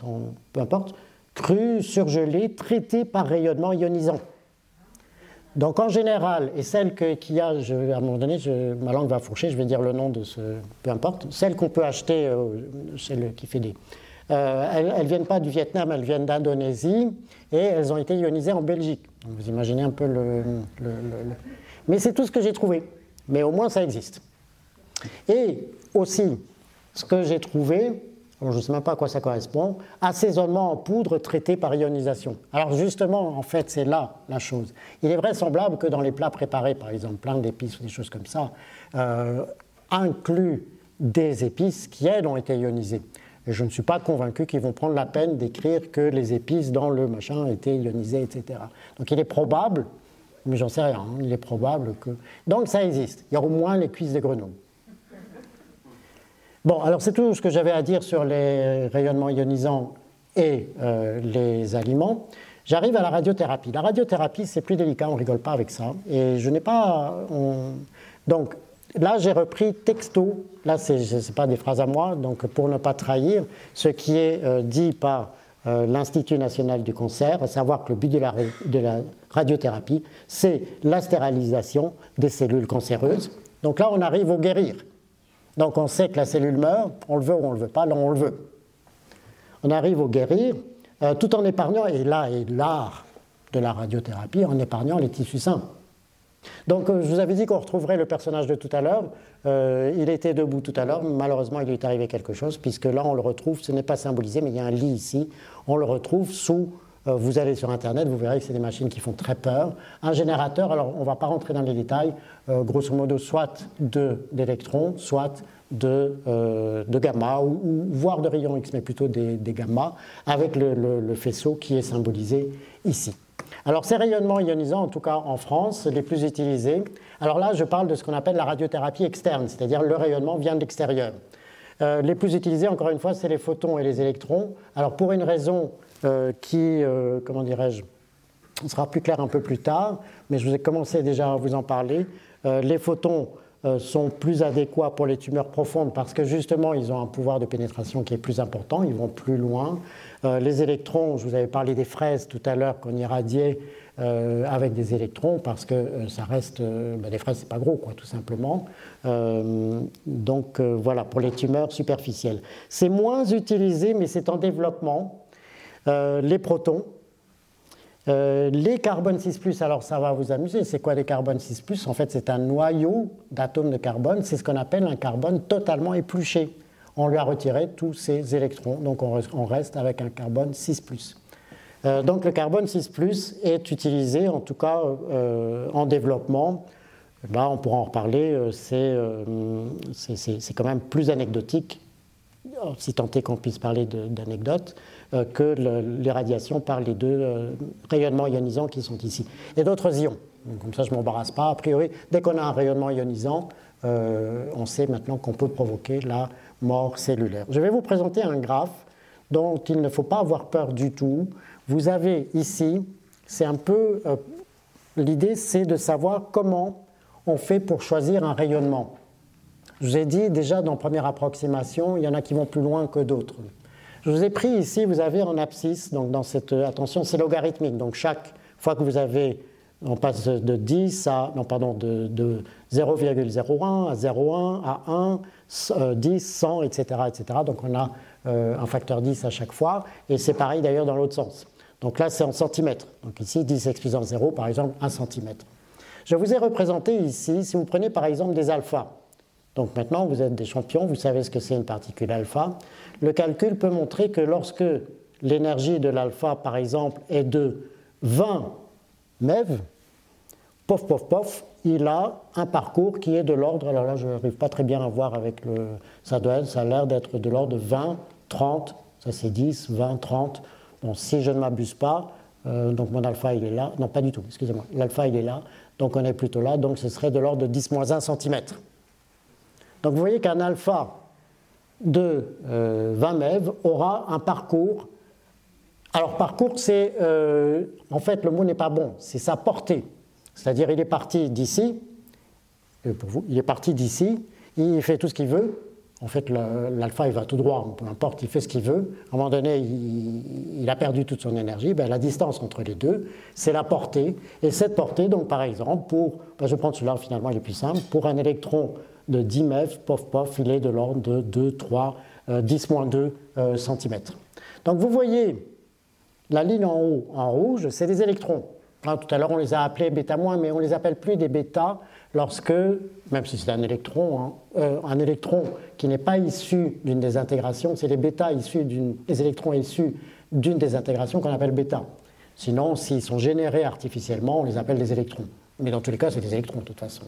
[SPEAKER 1] peu importe, crues, surgelées, traitées par rayonnement ionisant. Donc en général, et celle qui a, je, à un moment donné, ma langue va fourcher, je vais dire le nom de ce, peu importe, celle qu'on peut acheter, euh, celle qui fait des, euh, elles ne viennent pas du Vietnam, elles viennent d'Indonésie et elles ont été ionisées en Belgique. vous imaginez un peu le... Mais c'est tout ce que j'ai trouvé. Mais au moins ça existe. Et aussi, ce que j'ai trouvé, je ne sais même pas à quoi ça correspond, assaisonnement en poudre traité par ionisation. Alors justement, en fait, c'est là la chose. Il est vraisemblable que dans les plats préparés, par exemple, plein d'épices ou des choses comme ça, euh, incluent des épices qui, elles, ont été ionisées. Et je ne suis pas convaincu qu'ils vont prendre la peine d'écrire que les épices dans le machin étaient ionisées, etc. Donc il est probable, mais j'en sais rien, hein, il est probable que... Donc ça existe. Il y a au moins les cuisses des grenouilles. Bon, alors c'est tout ce que j'avais à dire sur les rayonnements ionisants et euh, les aliments. J'arrive à la radiothérapie. La radiothérapie, c'est plus délicat, on rigole pas avec ça. Et je n'ai pas. Donc, là, j'ai repris texto. Là, ce n'est pas des phrases à moi, donc pour ne pas trahir ce qui est euh, dit par euh, l'Institut national du cancer, à savoir que le but de la, radiothérapie, c'est la stérilisation des cellules cancéreuses. Donc là, on arrive au guérir. Donc on sait que la cellule meurt, on le veut ou on ne le veut pas, là on le veut. On arrive au guérir, euh, tout en épargnant, et là est l'art de la radiothérapie, en épargnant les tissus sains. Donc euh, je vous avais dit qu'on retrouverait le personnage de tout à l'heure. Euh, il était debout tout à l'heure, malheureusement il lui est arrivé quelque chose, puisque là on le retrouve, ce n'est pas symbolisé, mais il y a un lit ici, on le retrouve sous euh, vous allez sur Internet, vous verrez que c'est des machines qui font très peur. Un générateur, alors on ne va pas rentrer dans les détails, grosso modo, soit d'électrons, soit de, de gamma, ou, voire de rayons X, mais plutôt des, gamma, avec le, faisceau qui est symbolisé ici. Alors ces rayonnements ionisants, en tout cas en France, les plus utilisés, alors là je parle de ce qu'on appelle la radiothérapie externe, c'est-à-dire le rayonnement vient de l'extérieur. les plus utilisés, encore une fois, c'est les photons et les électrons. Alors pour une raison euh, qui, euh, comment dirais-je, sera plus clair un peu plus tard, mais je vous ai commencé déjà à vous en parler. Euh, les photons euh, sont plus adéquats pour les tumeurs profondes parce que justement ils ont un pouvoir de pénétration qui est plus important, ils vont plus loin. Euh, les électrons, je vous avais parlé des fraises tout à l'heure qu'on irradiait euh, avec des électrons parce que ça reste, ben, les fraises c'est pas gros quoi tout simplement. donc voilà pour les tumeurs superficielles. C'est moins utilisé mais c'est en développement. les protons, euh, les carbone 6, alors ça va vous amuser, c'est quoi les carbone 6 En fait, c'est un noyau d'atomes de carbone, c'est ce qu'on appelle un carbone totalement épluché. On lui a retiré tous ses électrons, donc on reste avec un carbone 6 euh, donc le carbone 6 est utilisé, en tout cas euh, en développement. Là, on pourra en reparler, c'est quand même plus anecdotique, si tant est qu'on puisse parler d'anecdotes. Euh, que les radiations par les deux euh, rayonnements ionisants qui sont ici. Et d'autres ions. comme ça, je ne m'embarrasse pas. A priori, dès qu'on a un rayonnement ionisant, euh, on sait maintenant qu'on peut provoquer la mort cellulaire. Je vais vous présenter un graphe dont il ne faut pas avoir peur du tout. Vous avez ici, c'est un peu. L'idée, c'est de savoir comment on fait pour choisir un rayonnement. Je vous ai dit déjà dans première approximation, il y en a qui vont plus loin que d'autres. Je vous ai pris ici, vous avez en abscisse, donc dans cette, euh, attention, c'est logarithmique, donc chaque fois que vous avez, on passe de 10 à, non pardon, de, 0,01 à 0,1 à 1, 10, 100, etc., etc. Donc on a euh, un facteur 10 à chaque fois, et c'est pareil d'ailleurs dans l'autre sens. Donc là, c'est en centimètres. Donc ici, 10 x 0, par exemple, 1 centimètre. Je vous ai représenté ici, si vous prenez par exemple des alphas, donc maintenant vous êtes des champions, vous savez ce que c'est une particule alpha, le calcul peut montrer que lorsque l'énergie de l'alpha, par exemple, est de 20 MeV, pof, pof, pof, il a un parcours qui est de l'ordre, alors là je n'arrive pas très bien à voir avec le. Ça, doit, ça a l'air d'être de l'ordre de 20, 30, ça c'est 10, 20, 30. Bon, si je ne m'abuse pas, euh, donc mon alpha il est là, non pas du tout, excusez-moi, l'alpha il est là, donc on est plutôt là, donc ce serait de l'ordre de 10 moins 1 cm. Donc vous voyez qu'un alpha de 20 euh, MeV aura un parcours. Alors parcours, c'est euh, en fait le mot n'est pas bon, c'est sa portée. C'est-à-dire il est parti d'ici, pour vous, il est parti d'ici, il fait tout ce qu'il veut. En fait, l'alpha, il va tout droit, peu importe, il fait ce qu'il veut. À un moment donné, il, a perdu toute son énergie. Ben, la distance entre les deux, c'est la portée. Et cette portée, donc par exemple, pour, ben, je prendre celui-là, finalement, il plus simple, pour un électron de 10 MeV, pof, pof, il est de l'ordre de 2, 3, 10 2 cm. Donc vous voyez, la ligne en haut, en rouge, c'est des électrons. tout à l'heure, on les a appelés bêta moins, mais on ne les appelle plus des bêta lorsque, même si c'est un électron, hein, euh, un électron qui n'est pas issu d'une désintégration, c'est les bêta issus d'une, les électrons issus d'une désintégration qu'on appelle bêta. Sinon, s'ils sont générés artificiellement, on les appelle des électrons. Mais dans tous les cas, c'est des électrons de toute façon.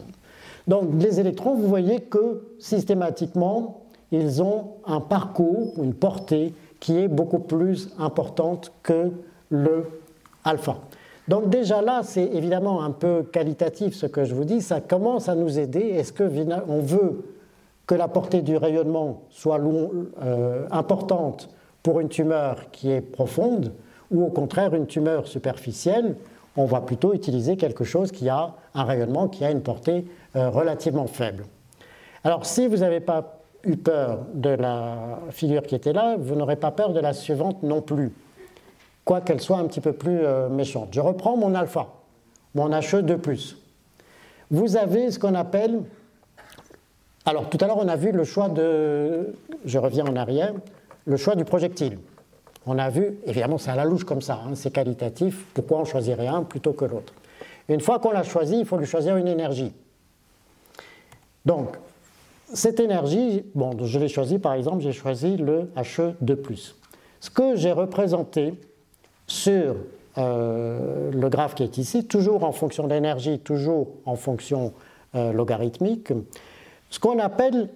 [SPEAKER 1] Donc les électrons, vous voyez que systématiquement, ils ont un parcours, une portée qui est beaucoup plus importante que le alpha. Donc déjà là, c'est évidemment un peu qualitatif ce que je vous dis, ça commence à nous aider. Est-ce qu'on veut que la portée du rayonnement soit euh, importante pour une tumeur qui est profonde ou au contraire une tumeur superficielle On va plutôt utiliser quelque chose qui a un rayonnement qui a une portée euh, relativement faible. Alors si vous n'avez pas eu peur de la figure qui était là, vous n'aurez pas peur de la suivante non plus, quoi qu'elle soit un petit peu plus euh, méchante. Je reprends mon alpha, mon HE2. Vous avez ce qu'on appelle... Alors tout à l'heure on a vu le choix de... Je reviens en arrière, le choix du projectile. On a vu, évidemment c'est à la louche comme ça, hein, c'est qualitatif, pourquoi on choisirait un plutôt que l'autre. Une fois qu'on l'a choisi, il faut lui choisir une énergie. Donc, cette énergie, bon, je l'ai choisi par exemple, j'ai choisi le He2. Ce que j'ai représenté sur euh, le graphe qui est ici, toujours en fonction d'énergie, toujours en fonction euh, logarithmique, ce qu'on appelle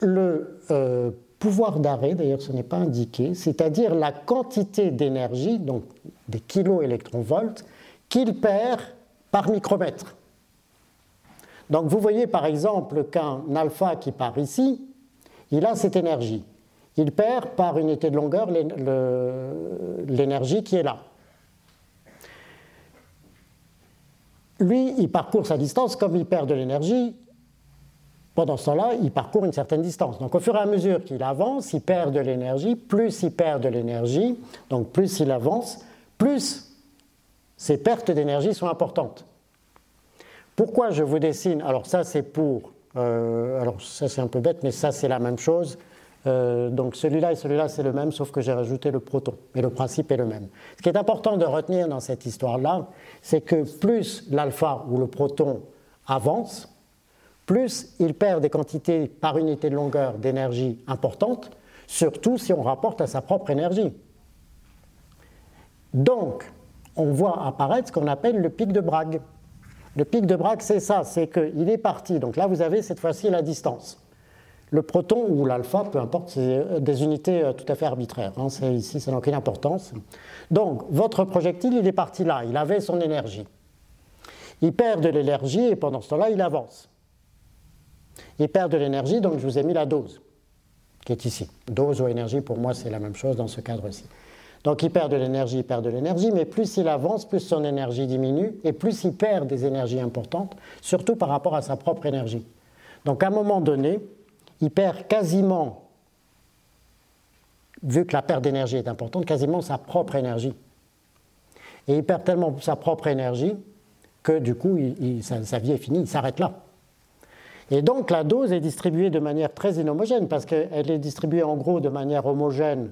[SPEAKER 1] le euh, pouvoir d'arrêt, d'ailleurs ce n'est pas indiqué, c'est-à-dire la quantité d'énergie, donc des kiloélectronvolts, qu'il perd par micromètre. Donc vous voyez par exemple qu'un alpha qui part ici, il a cette énergie. Il perd par unité de longueur l'énergie qui est là. lui, il parcourt sa distance, comme il perd de l'énergie, pendant ce temps-là, il parcourt une certaine distance. Donc au fur et à mesure qu'il avance, il perd de l'énergie, plus il perd de l'énergie, donc plus il avance, plus ses pertes d'énergie sont importantes. Pourquoi je vous dessine? Alors ça c'est pour, euh, alors ça c'est un peu bête, mais ça c'est la même chose. Euh, donc celui-là et celui-là c'est le même, sauf que j'ai rajouté le proton. Mais le principe est le même. Ce qui est important de retenir dans cette histoire-là, c'est que plus l'alpha ou le proton avance, plus il perd des quantités par unité de longueur d'énergie importantes, surtout si on rapporte à sa propre énergie. Donc, on voit apparaître ce qu'on appelle le pic de Bragg. Le pic de Bragg, c'est ça, c'est qu'il est parti. Donc là, vous avez cette fois-ci la distance. Le proton ou l'alpha, peu importe, c'est des unités euh, tout à fait arbitraires. Hein, ici, ça n'a aucune importance. Donc, votre projectile, il est parti là, il avait son énergie. Il perd de l'énergie et pendant ce temps-là, il avance. Il perd de l'énergie, donc je vous ai mis la dose, qui est ici. Dose ou énergie, pour moi, c'est la même chose dans ce cadre-ci. Donc il perd de l'énergie, il perd de l'énergie, mais plus il avance, plus son énergie diminue, et plus il perd des énergies importantes, surtout par rapport à sa propre énergie. Donc à un moment donné, il perd quasiment, vu que la perte d'énergie est importante, quasiment sa propre énergie. Et il perd tellement sa propre énergie que du coup, sa vie est finie, il s'arrête là. Et donc la dose est distribuée de manière très inhomogène, parce qu'elle est distribuée en gros de manière homogène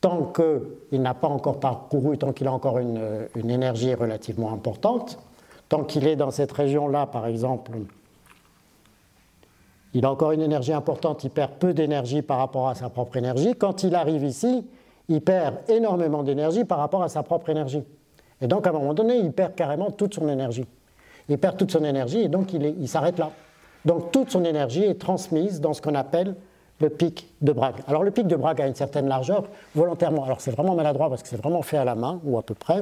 [SPEAKER 1] tant qu'il n'a pas encore parcouru, tant qu'il a encore une, énergie relativement importante, tant qu'il est dans cette région-là, par exemple, il a encore une énergie importante, il perd peu d'énergie par rapport à sa propre énergie. Quand il arrive ici, il perd énormément d'énergie par rapport à sa propre énergie. Et donc, à un moment donné, il perd carrément toute son énergie. Il perd toute son énergie et donc il s'arrête là. Donc toute son énergie est transmise dans ce qu'on appelle le pic de Bragg. Alors le pic de Bragg a une certaine largeur volontairement. Alors c'est vraiment maladroit parce que c'est vraiment fait à la main ou à peu près.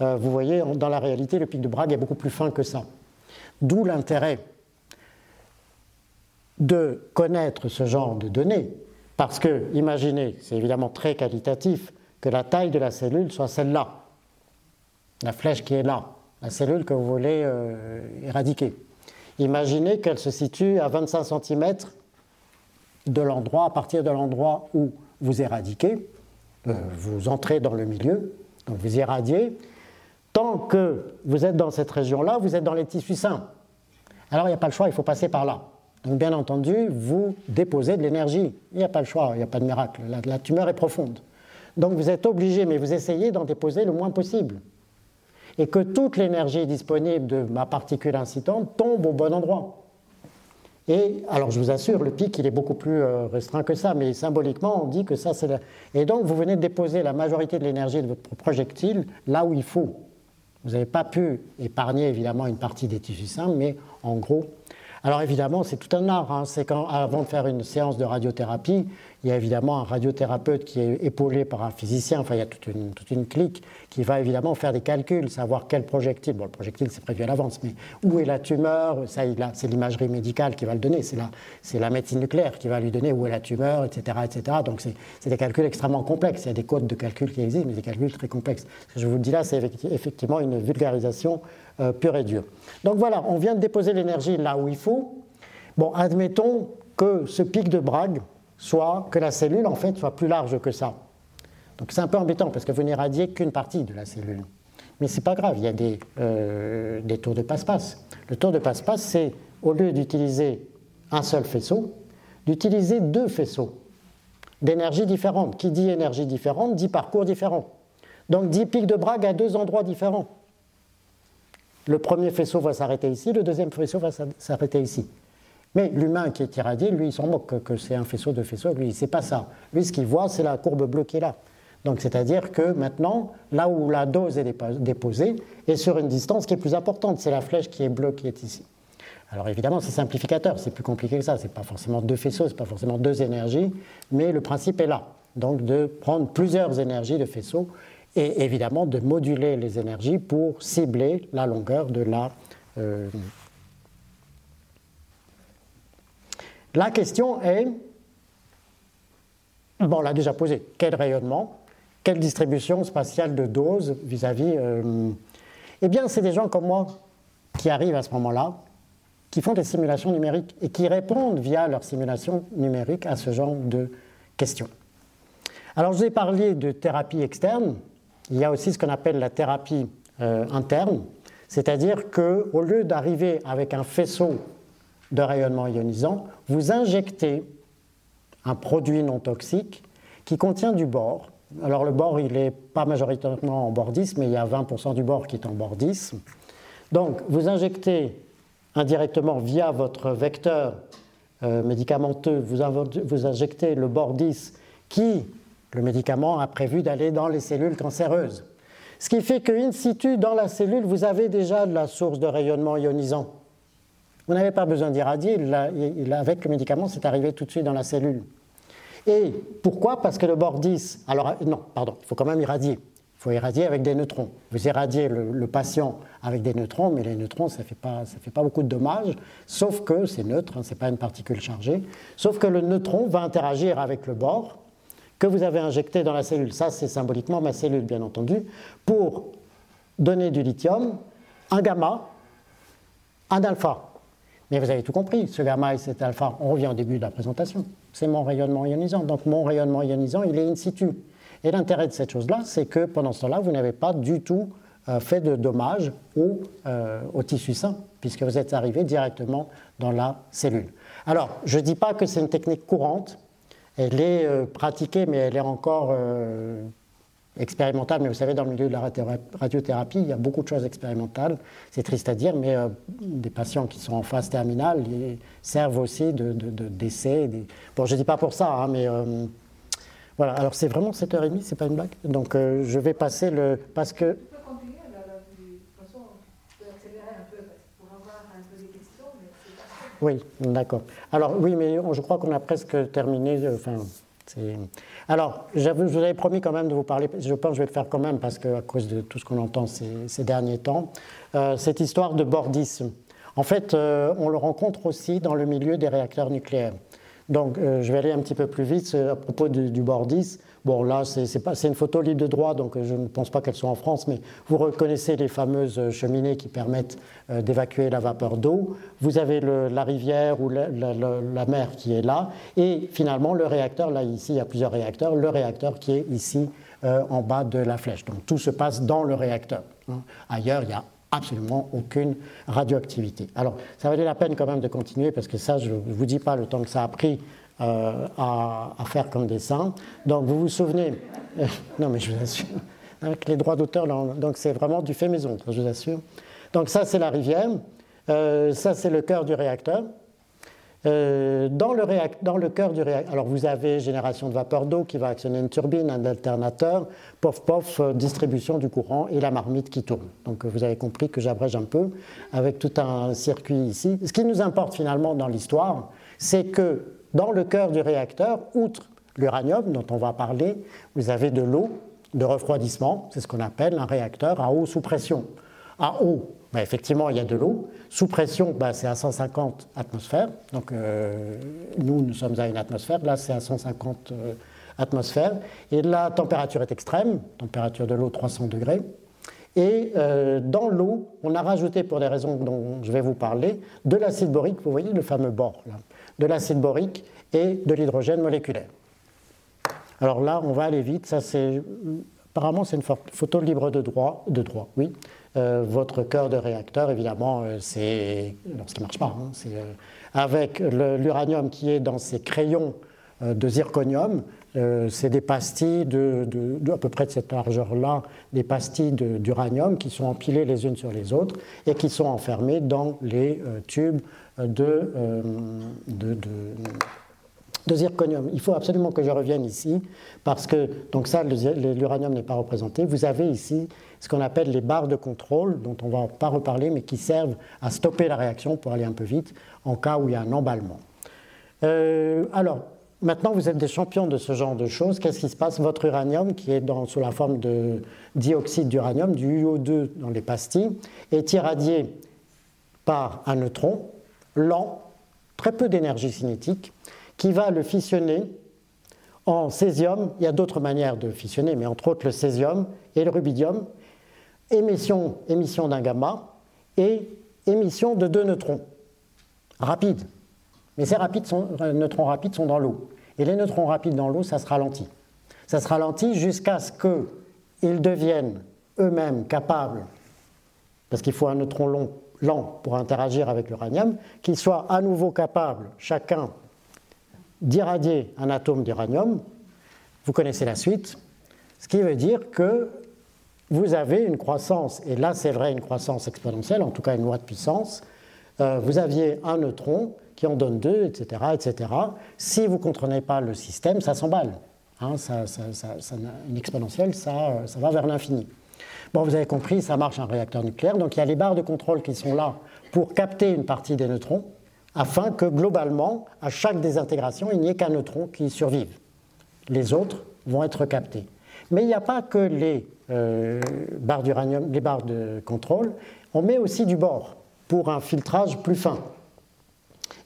[SPEAKER 1] Euh, vous voyez, dans la réalité, le pic de Bragg est beaucoup plus fin que ça. D'où l'intérêt de connaître ce genre de données. Parce que, imaginez, c'est évidemment très qualitatif, que la taille de la cellule soit celle-là, la flèche qui est là, la cellule que vous voulez euh, éradiquer. Imaginez qu'elle se situe à 25 cm de l'endroit, à partir de l'endroit où vous éradiquez, euh, vous entrez dans le milieu, donc vous irradiez. Tant que vous êtes dans cette région-là, vous êtes dans les tissus sains. Alors il n'y a pas le choix, il faut passer par là. Donc bien entendu, vous déposez de l'énergie. Il n'y a pas le choix, il n'y a pas de miracle. la tumeur est profonde. Donc vous êtes obligé, mais vous essayez d'en déposer le moins possible et que toute l'énergie disponible de ma particule incitante tombe au bon endroit. Et alors je vous assure, le pic, il est beaucoup plus euh, restreint que ça, mais symboliquement, on dit que ça, c'est... Et donc, vous venez de déposer la majorité de l'énergie de votre projectile là où il faut. Vous n'avez pas pu épargner, évidemment, une partie des tissus simples, mais en gros... Alors évidemment, c'est tout un art. Hein. C'est quand, avant de faire une séance de radiothérapie, il y a évidemment un radiothérapeute qui est épaulé par un physicien, enfin il y a toute une, toute une clique qui va évidemment faire des calculs, savoir quel projectile, bon le projectile c'est prévu à l'avance, mais où est la tumeur, ça c'est l'imagerie médicale qui va le donner, c'est la, c'est la médecine nucléaire qui va lui donner où est la tumeur, etc. etc. Donc c'est, c'est des calculs extrêmement complexes, il y a des codes de calcul qui existent, mais des calculs très complexes. Ce que je vous dis là, c'est effectivement une vulgarisation euh, pure et dure. Donc voilà, on vient de déposer l'énergie là où il faut. Bon, admettons que ce pic de Bragg, soit que la cellule en fait soit plus large que ça. Donc c'est un peu embêtant parce que vous n'irradiez qu'une partie de la cellule. Mais ce n'est pas grave, il y a des, euh, des tours de passe-passe. Le tour de passe-passe, c'est au lieu d'utiliser un seul faisceau, d'utiliser deux faisceaux d'énergie différente. Qui dit énergie différente dit parcours différent. Donc dit pic de Bragg à deux endroits différents. Le premier faisceau va s'arrêter ici, le deuxième faisceau va s'arrêter ici. Mais l'humain qui est irradié, lui, il s'en moque que c'est un faisceau de faisceaux. Lui, c'est pas ça. Lui, ce qu'il voit, c'est la courbe bleue qui est là. Donc, c'est-à-dire que maintenant, là où la dose est déposée, est sur une distance qui est plus importante. C'est la flèche qui est bleue qui est ici. Alors évidemment, c'est simplificateur, c'est plus compliqué que ça. C'est pas forcément deux faisceaux, c'est pas forcément deux énergies, mais le principe est là. Donc, de prendre plusieurs énergies de faisceaux et évidemment de moduler les énergies pour cibler la longueur de la euh, La question est, on l'a déjà posé, quel rayonnement, quelle distribution spatiale de doses vis-à-vis... Euh, eh bien, c'est des gens comme moi qui arrivent à ce moment-là, qui font des simulations numériques et qui répondent via leurs simulations numériques à ce genre de questions. Alors, je vous ai parlé de thérapie externe. Il y a aussi ce qu'on appelle la thérapie euh, interne, c'est-à-dire qu'au lieu d'arriver avec un faisceau de rayonnement ionisant, vous injectez un produit non toxique qui contient du bore. Alors le bore, il n'est pas majoritairement en bord 10, mais il y a 20% du bore qui est en bord 10. Donc vous injectez indirectement via votre vecteur euh, médicamenteux, vous, vous, injectez le bord 10 qui, le médicament, a prévu d'aller dans les cellules cancéreuses. Ce qui fait que, in situ, dans la cellule, vous avez déjà de la source de rayonnement ionisant. Vous n'avez pas besoin d'irradier, avec le médicament, c'est arrivé tout de suite dans la cellule. Et pourquoi? Parce que le bord 10, alors non, pardon, il faut quand même irradier. Il faut irradier avec des neutrons. Vous irradiez le, patient avec des neutrons, mais les neutrons, ça ne fait, pas, beaucoup de dommages, sauf que c'est neutre, hein, ce n'est pas une particule chargée, sauf que le neutron va interagir avec le bord que vous avez injecté dans la cellule. Ça, c'est symboliquement ma cellule, bien entendu, pour donner du lithium, un gamma, un alpha. Mais vous avez tout compris, ce gamma et cet alpha, on revient au début de la présentation, c'est mon rayonnement ionisant. Donc mon rayonnement ionisant, il est in situ. Et l'intérêt de cette chose-là, c'est que pendant ce temps-là, vous n'avez pas du tout euh, fait de dommages au, euh, au, tissu sain, puisque vous êtes arrivé directement dans la cellule. Alors, je ne dis pas que c'est une technique courante, elle est euh, pratiquée, mais elle est encore expérimentale, mais vous savez, dans le milieu de la radiothérapie, il y a beaucoup de choses expérimentales. C'est triste à dire, mais euh, des patients qui sont en phase terminale servent aussi d'essais. De, Bon, je ne dis pas pour ça, hein, mais euh, voilà. Alors, c'est vraiment 7h30, c'est pas une blague? Donc, euh, je vais passer le. Parce que. Oui, d'accord. Alors oui, mais je crois qu'on a presque terminé. Enfin, alors, je vous avais promis quand même de vous parler, je pense que je vais le faire quand même parce qu'à cause de tout ce qu'on entend ces, derniers temps, euh, cette histoire de bordisme. En fait, euh, on le rencontre aussi dans le milieu des réacteurs nucléaires. Donc, euh, je vais aller un petit peu plus vite à propos du, du Bordis. Bon, là, c'est une photo libre de droit, donc je ne pense pas qu'elle soit en France, mais vous reconnaissez les fameuses cheminées qui permettent d'évacuer la vapeur d'eau. Vous avez la rivière ou la, la, mer qui est là, et finalement le réacteur. Là, ici, il y a plusieurs réacteurs. Le réacteur qui est ici en bas de la flèche. Donc, tout se passe dans le réacteur. Hein. Ailleurs, il y a absolument aucune radioactivité. Alors, ça valait la peine quand même de continuer parce que ça, je ne vous dis pas le temps que ça a pris euh, à, faire comme dessin. Donc, vous vous souvenez, non mais je vous assure, avec les droits d'auteur, donc c'est vraiment du fait maison, je vous assure. Donc, ça, c'est la rivière, euh, ça, c'est le cœur du réacteur. Euh, dans, le dans, le cœur du réacteur, alors vous avez génération de vapeur d'eau qui va actionner une turbine, un alternateur, pof pof, euh, distribution du courant et la marmite qui tourne. Donc vous avez compris que j'abrège un peu avec tout un circuit ici. Ce qui nous importe finalement dans l'histoire, c'est que dans le cœur du réacteur, outre l'uranium dont on va parler, vous avez de l'eau de refroidissement, c'est ce qu'on appelle un réacteur à eau sous pression. À eau, ben, effectivement, il y a de l'eau. Sous pression, ben, c'est à 150 atmosphères. Donc, euh, nous, nous sommes à une atmosphère. Là, c'est à 150 euh, atmosphères. Et la température est extrême, température de l'eau 300 degrés. Et euh, dans l'eau, on a rajouté, pour des raisons dont je vais vous parler, de l'acide borique, vous voyez le fameux bord, là, de l'acide borique et de l'hydrogène moléculaire. Alors là, on va aller vite. Ça, c'est apparemment, c'est une photo libre de droit, de droit, oui. Euh, votre cœur de réacteur, évidemment, euh, c'est. ce qui ne marche pas, hein, euh, avec l'uranium qui est dans ces crayons de zirconium, c'est des pastilles de, à peu près de cette largeur-là, des pastilles d'uranium qui sont empilées les unes sur les autres et qui sont enfermées dans les tubes de, de de zirconium. Il faut absolument que je revienne ici parce que, donc ça, l'uranium n'est pas représenté. Vous avez ici ce qu'on appelle les barres de contrôle, dont on ne va pas reparler, mais qui servent à stopper la réaction pour aller un peu vite en cas où il y a un emballement. Euh, alors, maintenant vous êtes des champions de ce genre de choses. Qu'est-ce qui se passe? Votre uranium, qui est dans, sous la forme de dioxyde d'uranium, du UO2 dans les pastilles, est irradié par un neutron lent, très peu d'énergie cinétique, qui va le fissionner en césium. Il y a d'autres manières de fissionner, mais entre autres le césium et le rubidium. Émission, émission d'un gamma et émission de deux neutrons rapides. Mais ces euh, neutrons rapides sont dans l'eau. Et les neutrons rapides dans l'eau, ça se ralentit. Ça se ralentit jusqu'à ce qu'ils deviennent eux-mêmes capables, parce qu'il faut un neutron long, lent pour interagir avec l'uranium, qu'ils soient à nouveau capables, chacun, d'irradier un atome d'uranium. Vous connaissez la suite. Ce qui veut dire que vous avez une croissance, et là c'est vrai une croissance exponentielle, en tout cas une loi de puissance, euh, vous aviez un neutron qui en donne deux, etc. etc. Si vous ne contrôlez pas le système, ça s'emballe. Hein, une exponentielle, ça, ça va vers l'infini. Bon, vous avez compris, ça marche un réacteur nucléaire, donc il y a les barres de contrôle qui sont là pour capter une partie des neutrons, afin que globalement, à chaque désintégration, il n'y ait qu'un neutron qui survive. Les autres vont être captés. Mais il n'y a pas que les euh, barres d'uranium, les barres de contrôle, on met aussi du bord pour un filtrage plus fin.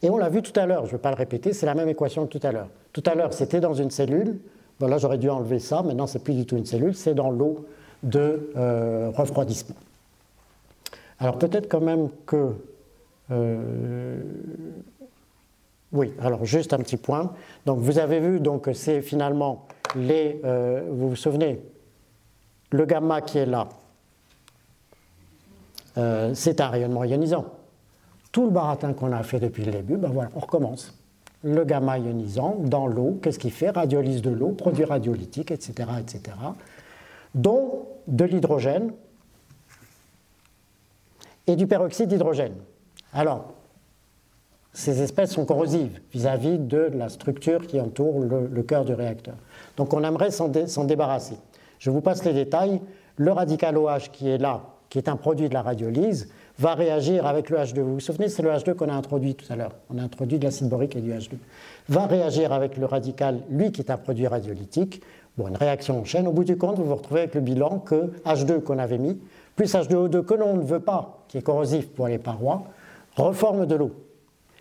[SPEAKER 1] Et on l'a vu tout à l'heure, je ne vais pas le répéter, c'est la même équation que tout à l'heure. Tout à l'heure, c'était dans une cellule. Voilà, j'aurais dû enlever ça, maintenant c'est plus du tout une cellule, c'est dans l'eau de euh, refroidissement. Alors peut-être quand même que... Euh, oui, alors juste un petit point. Donc vous avez vu donc c'est finalement les... vous vous souvenez le gamma qui est là, euh, c'est un rayonnement ionisant. Tout le baratin qu'on a fait depuis le début, ben voilà, on recommence. Le gamma ionisant dans l'eau, qu'est-ce qu'il fait? Radiolyse de l'eau, produit radiolytique, etc., etc., dont de l'hydrogène et du peroxyde d'hydrogène. Alors, ces espèces sont corrosives vis-à-vis de la structure qui entoure le, cœur du réacteur. Donc on aimerait s'en débarrasser. Je vous passe les détails. Le radical OH qui est là, qui est un produit de la radiolyse, va réagir avec le H2. Vous vous souvenez, c'est le H2 qu'on a introduit tout à l'heure. On a introduit de l'acide borique et du H2. Va réagir avec le radical, lui qui est un produit radiolytique. Bon, une réaction en chaîne. Au bout du compte, vous vous retrouvez avec le bilan que H2 qu'on avait mis, plus H2O2 que l'on ne veut pas, qui est corrosif pour les parois, reforme de l'eau.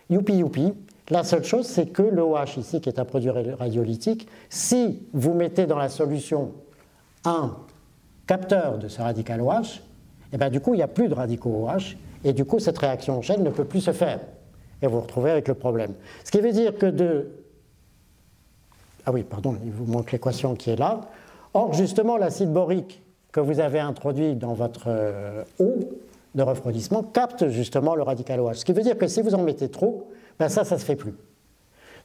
[SPEAKER 1] Youpi youpi. La seule chose, c'est que le OH ici, qui est un produit radiolytique, si vous mettez dans la solution un capteur de ce radical OH, et bien du coup, il n'y a plus de radicaux OH, et du coup, cette réaction en chaîne ne peut plus se faire. Et vous vous retrouvez avec le problème. Ce qui veut dire que de. Ah oui, pardon, il vous manque l'équation qui est là. Or, justement, l'acide borique que vous avez introduit dans votre euh, eau de refroidissement capte justement le radical OH. Ce qui veut dire que si vous en mettez trop, ben ça, ça ne se fait plus.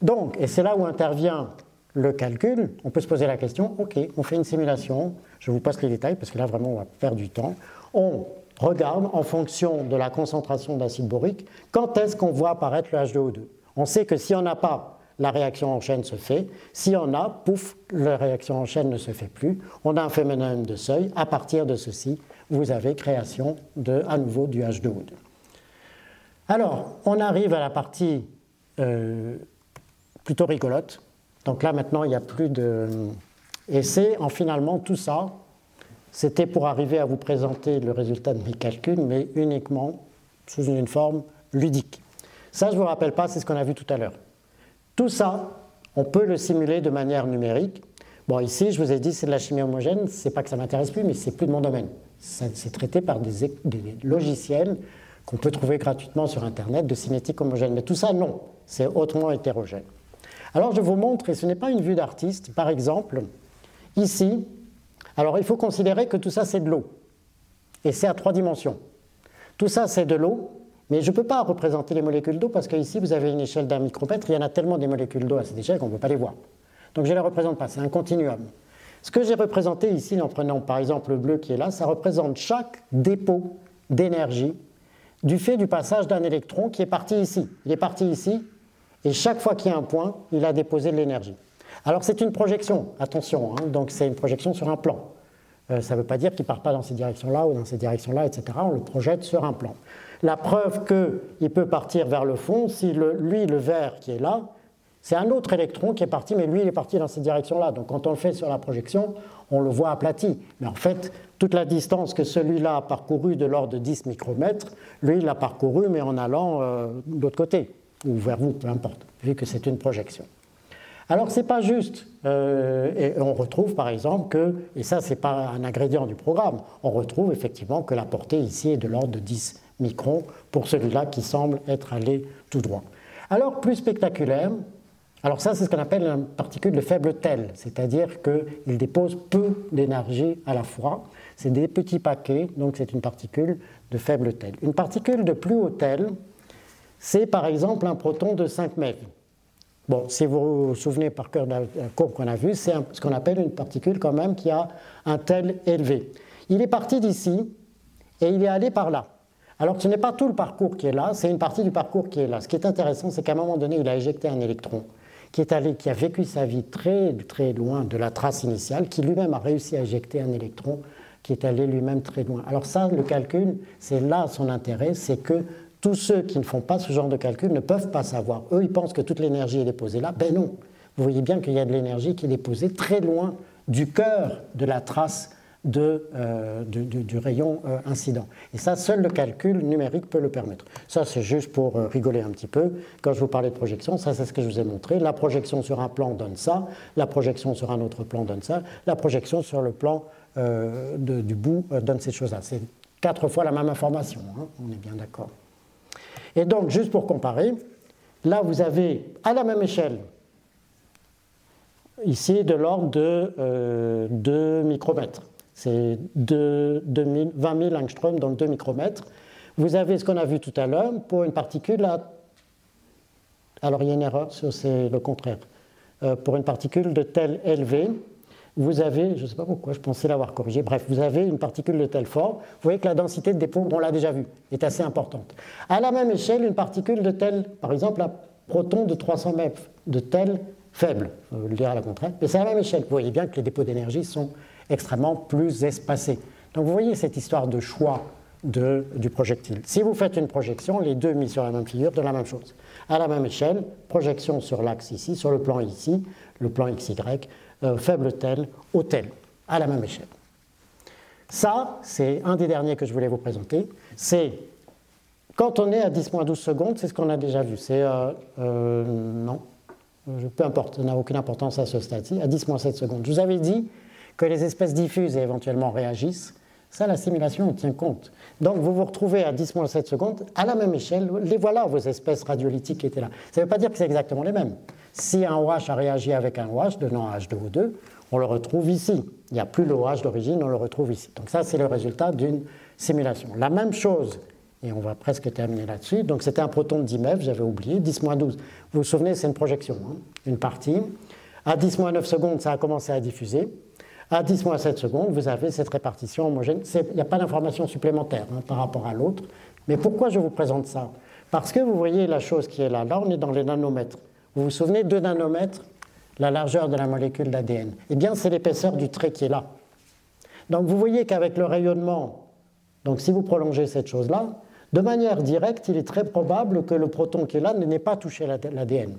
[SPEAKER 1] Donc, et c'est là où intervient le calcul, on peut se poser la question, ok, on fait une simulation, je vous passe les détails parce que là vraiment on va perdre du temps, on regarde en fonction de la concentration d'acide borique, quand est-ce qu'on voit apparaître le H2O2. On sait que si on n'a pas, la réaction en chaîne se fait, si on a, pouf, la réaction en chaîne ne se fait plus, on a un phénomène de seuil, à partir de ceci, vous avez création de, à nouveau du H2O2. Alors, on arrive à la partie euh, plutôt rigolote, donc là, maintenant, il n'y a plus de. Et c'est en finalement tout ça, c'était pour arriver à vous présenter le résultat de mes calculs, mais uniquement sous une forme ludique. Ça, je ne vous rappelle pas, c'est ce qu'on a vu tout à l'heure. Tout ça, on peut le simuler de manière numérique. Bon, ici, je vous ai dit, c'est de la chimie homogène, c'est pas que ça m'intéresse plus, mais c'est plus de mon domaine. C'est traité par des, des logiciels qu'on peut trouver gratuitement sur Internet de cinétique homogène. Mais tout ça, non, c'est hautement hétérogène. Alors je vous montre, et ce n'est pas une vue d'artiste, par exemple, ici, alors il faut considérer que tout ça c'est de l'eau, et c'est à trois dimensions. Tout ça c'est de l'eau, mais je ne peux pas représenter les molécules d'eau parce qu'ici vous avez une échelle d'un micromètre, il y en a tellement des molécules d'eau à cette échelle qu'on ne peut pas les voir. Donc je ne les représente pas, c'est un continuum. Ce que j'ai représenté ici, en prenant par exemple le bleu qui est là, ça représente chaque dépôt d'énergie du fait du passage d'un électron qui est parti ici. Il est parti ici, et chaque fois qu'il y a un point, il a déposé de l'énergie. Alors c'est une projection, attention, hein, donc c'est une projection sur un plan. Euh, ça ne veut pas dire qu'il ne part pas dans ces directions-là ou dans ces directions-là, etc. On le projette sur un plan. La preuve qu'il peut partir vers le fond, si lui, le vert qui est là, c'est un autre électron qui est parti, mais lui, il est parti dans cette direction-là. Donc quand on le fait sur la projection, on le voit aplati. Mais en fait, toute la distance que celui-là a parcourue de l'ordre de 10 micromètres, lui, il l'a parcouru, mais en allant euh, de l'autre côté ou vers vous, peu importe, vu que c'est une projection. Alors c'est pas juste. Euh, et on retrouve par exemple que, et ça c'est pas un ingrédient du programme, on retrouve effectivement que la portée ici est de l'ordre de 10 microns pour celui-là qui semble être allé tout droit. Alors plus spectaculaire, alors ça c'est ce qu'on appelle une particule de faible tel, c'est-à-dire qu'il dépose peu d'énergie à la fois. C'est des petits paquets, donc c'est une particule de faible tel. Une particule de plus haut tel, c'est par exemple un proton de 5 MeV. Bon, si vous vous souvenez par cœur de la courbe qu'on a vue, c'est ce qu'on appelle une particule quand même qui a un tel élevé. Il est parti d'ici et il est allé par là. Alors ce n'est pas tout le parcours qui est là, c'est une partie du parcours qui est là. Ce qui est intéressant, c'est qu'à un moment donné, il a éjecté un électron qui est allé, qui a vécu sa vie très très loin de la trace initiale, qui lui-même a réussi à éjecter un électron qui est allé lui-même très loin. Alors ça, le calcul, c'est là son intérêt, c'est que tous ceux qui ne font pas ce genre de calcul ne peuvent pas savoir. Eux, ils pensent que toute l'énergie est déposée là. Ben non. Vous voyez bien qu'il y a de l'énergie qui est déposée très loin du cœur de la trace de, euh, du, rayon euh, incident. Et ça, seul le calcul numérique peut le permettre. Ça, c'est juste pour euh, rigoler un petit peu. Quand je vous parlais de projection, ça, c'est ce que je vous ai montré. La projection sur un plan donne ça, la projection sur un autre plan donne ça, la projection sur le plan du bout donne ces choses-là. C'est quatre fois la même information, hein. on est bien d'accord. Et donc, juste pour comparer, là, vous avez à la même échelle, ici, de l'ordre de 2 micromètres. C'est 20 000 angstroms dans 2 micromètres. Vous avez ce qu'on a vu tout à l'heure pour une particule à... Alors il y a une erreur, c'est le contraire. Euh, pour une particule de tel élevé, vous avez, je ne sais pas pourquoi, je pensais l'avoir corrigé, bref, vous avez une particule de tel fort, vous voyez que la densité de dépôt, on l'a déjà vu, est assez importante. À la même échelle, une particule de tel, par exemple, un proton de 300 mètres, de tel faible, je vais le dire à la contraire, mais c'est à la même échelle. Vous voyez bien que les dépôts d'énergie sont extrêmement plus espacés. Donc vous voyez cette histoire de choix de, du projectile. Si vous faites une projection, les deux mis sur la même figure, de la même chose. À la même échelle, projection sur l'axe ici, sur le plan ici, le plan XY, euh, faible tel, haut tel, à la même échelle. Ça, c'est un des derniers que je voulais vous présenter. C'est quand on est à 10-12 secondes, c'est ce qu'on a déjà vu. C'est. Euh, euh, non, peu importe, ça n'a aucune importance à ce stade-ci, à 10-7 secondes. Je vous avais dit que les espèces diffusent et éventuellement réagissent, ça, la simulation en tient compte. Donc, vous vous retrouvez à 10-7 secondes, à la même échelle, les voilà, vos espèces radiolytiques qui étaient là. Ça ne veut pas dire que c'est exactement les mêmes. Si un OH a réagi avec un OH, donnant H2O2, on le retrouve ici. Il n'y a plus le OH d'origine, on le retrouve ici. Donc ça, c'est le résultat d'une simulation. La même chose, et on va presque terminer là-dessus, donc c'était un proton de 10 MeV, j'avais oublié, 10-12. Vous vous souvenez, c'est une projection, hein, une partie. À 10-9 secondes, ça a commencé à diffuser. À 10 moins 7 secondes, vous avez cette répartition homogène. Il n'y a pas d'information supplémentaire hein, par rapport à l'autre. Mais pourquoi je vous présente ça? Parce que vous voyez la chose qui est là. Là, on est dans les nanomètres. Vous vous souvenez, 2 nanomètres, la largeur de la molécule d'ADN? Eh bien, c'est l'épaisseur du trait qui est là. Donc, vous voyez qu'avec le rayonnement, donc si vous prolongez cette chose-là, de manière directe, il est très probable que le proton qui est là n'ait pas touché l'ADN.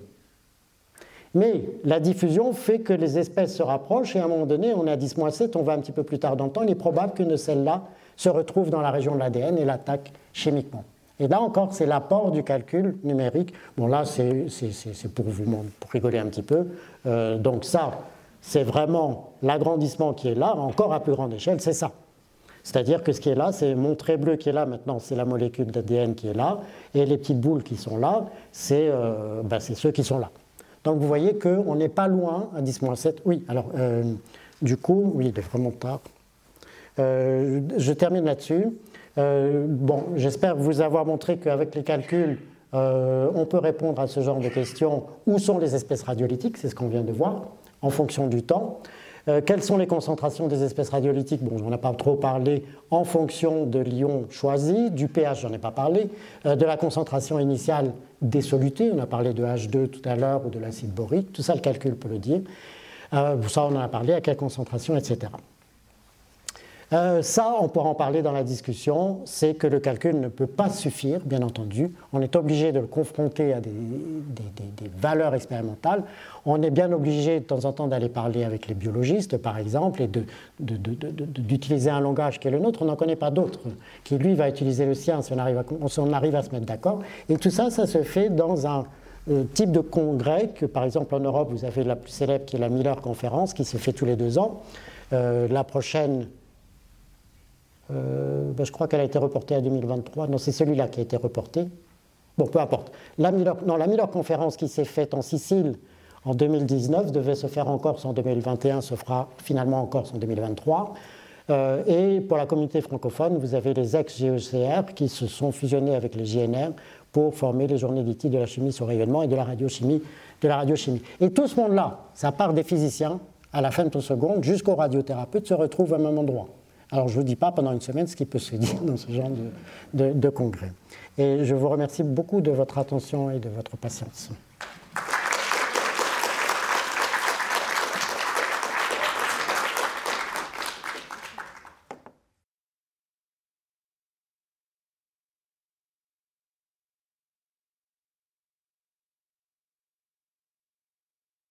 [SPEAKER 1] Mais la diffusion fait que les espèces se rapprochent et à un moment donné, on est à 10-7, on va un petit peu plus tard dans le temps, il est probable qu'une de celles-là se retrouve dans la région de l'ADN et l'attaque chimiquement. Et là encore, c'est l'apport du calcul numérique. Bon, là, c'est pour vous pour rigoler un petit peu. Euh, donc ça, c'est vraiment l'agrandissement qui est là, encore à plus grande échelle, c'est ça. C'est-à-dire que ce qui est là, c'est mon trait bleu qui est là maintenant, c'est la molécule d'ADN qui est là, et les petites boules qui sont là, c'est euh, ben, ceux qui sont là. Donc vous voyez qu'on n'est pas loin à 10-7. Oui, alors euh, du coup, oui, il est vraiment tard. Euh, je termine là-dessus. Euh, bon, j'espère vous avoir montré qu'avec les calculs, on peut répondre à ce genre de questions. Où sont les espèces radiolytiques? C'est ce qu'on vient de voir, en fonction du temps. Euh, quelles sont les concentrations des espèces radiolytiques Bon, on n'a pas trop parlé en fonction de l'ion choisi, du pH, j'en ai pas parlé, euh, de la concentration initiale des solutés, on a parlé de H2 tout à l'heure ou de l'acide borique, tout ça le calcul peut le dire. Euh, ça, on en a parlé, à quelle concentration, etc. Euh, ça, on pourra en parler dans la discussion, c'est que le calcul ne peut pas suffire, bien entendu. On est obligé de le confronter à des, valeurs expérimentales. On est bien obligé de temps en temps d'aller parler avec les biologistes, par exemple, et d'utiliser un langage qui est le nôtre. On n'en connaît pas d'autre, qui lui va utiliser le sien si on arrive à, se mettre d'accord. Et tout ça, ça se fait dans un euh, type de congrès que, par exemple, en Europe, vous avez la plus célèbre qui est la Miller Conférence, qui se fait tous les deux ans. Euh, la prochaine, euh, ben, je crois qu'elle a été reportée à 2023. Non, c'est celui-là qui a été reporté. Bon, peu importe. La Miller, non, la Miller Conférence qui s'est faite en Sicile en 2019 devait se faire en Corse en 2021, se fera finalement en Corse en 2023. et pour la communauté francophone, vous avez les ex-GECR qui se sont fusionnés avec les JNR pour former les journées d'études de la chimie sur rayonnement et de la radiochimie. Et tout ce monde-là, ça part des physiciens, à la fin de ton seconde, jusqu'aux radiothérapeutes, se retrouvent au même endroit. Alors je ne vous dis pas pendant une semaine ce qui peut se dire dans ce genre de, de congrès. Et je vous remercie beaucoup de votre attention et de votre patience.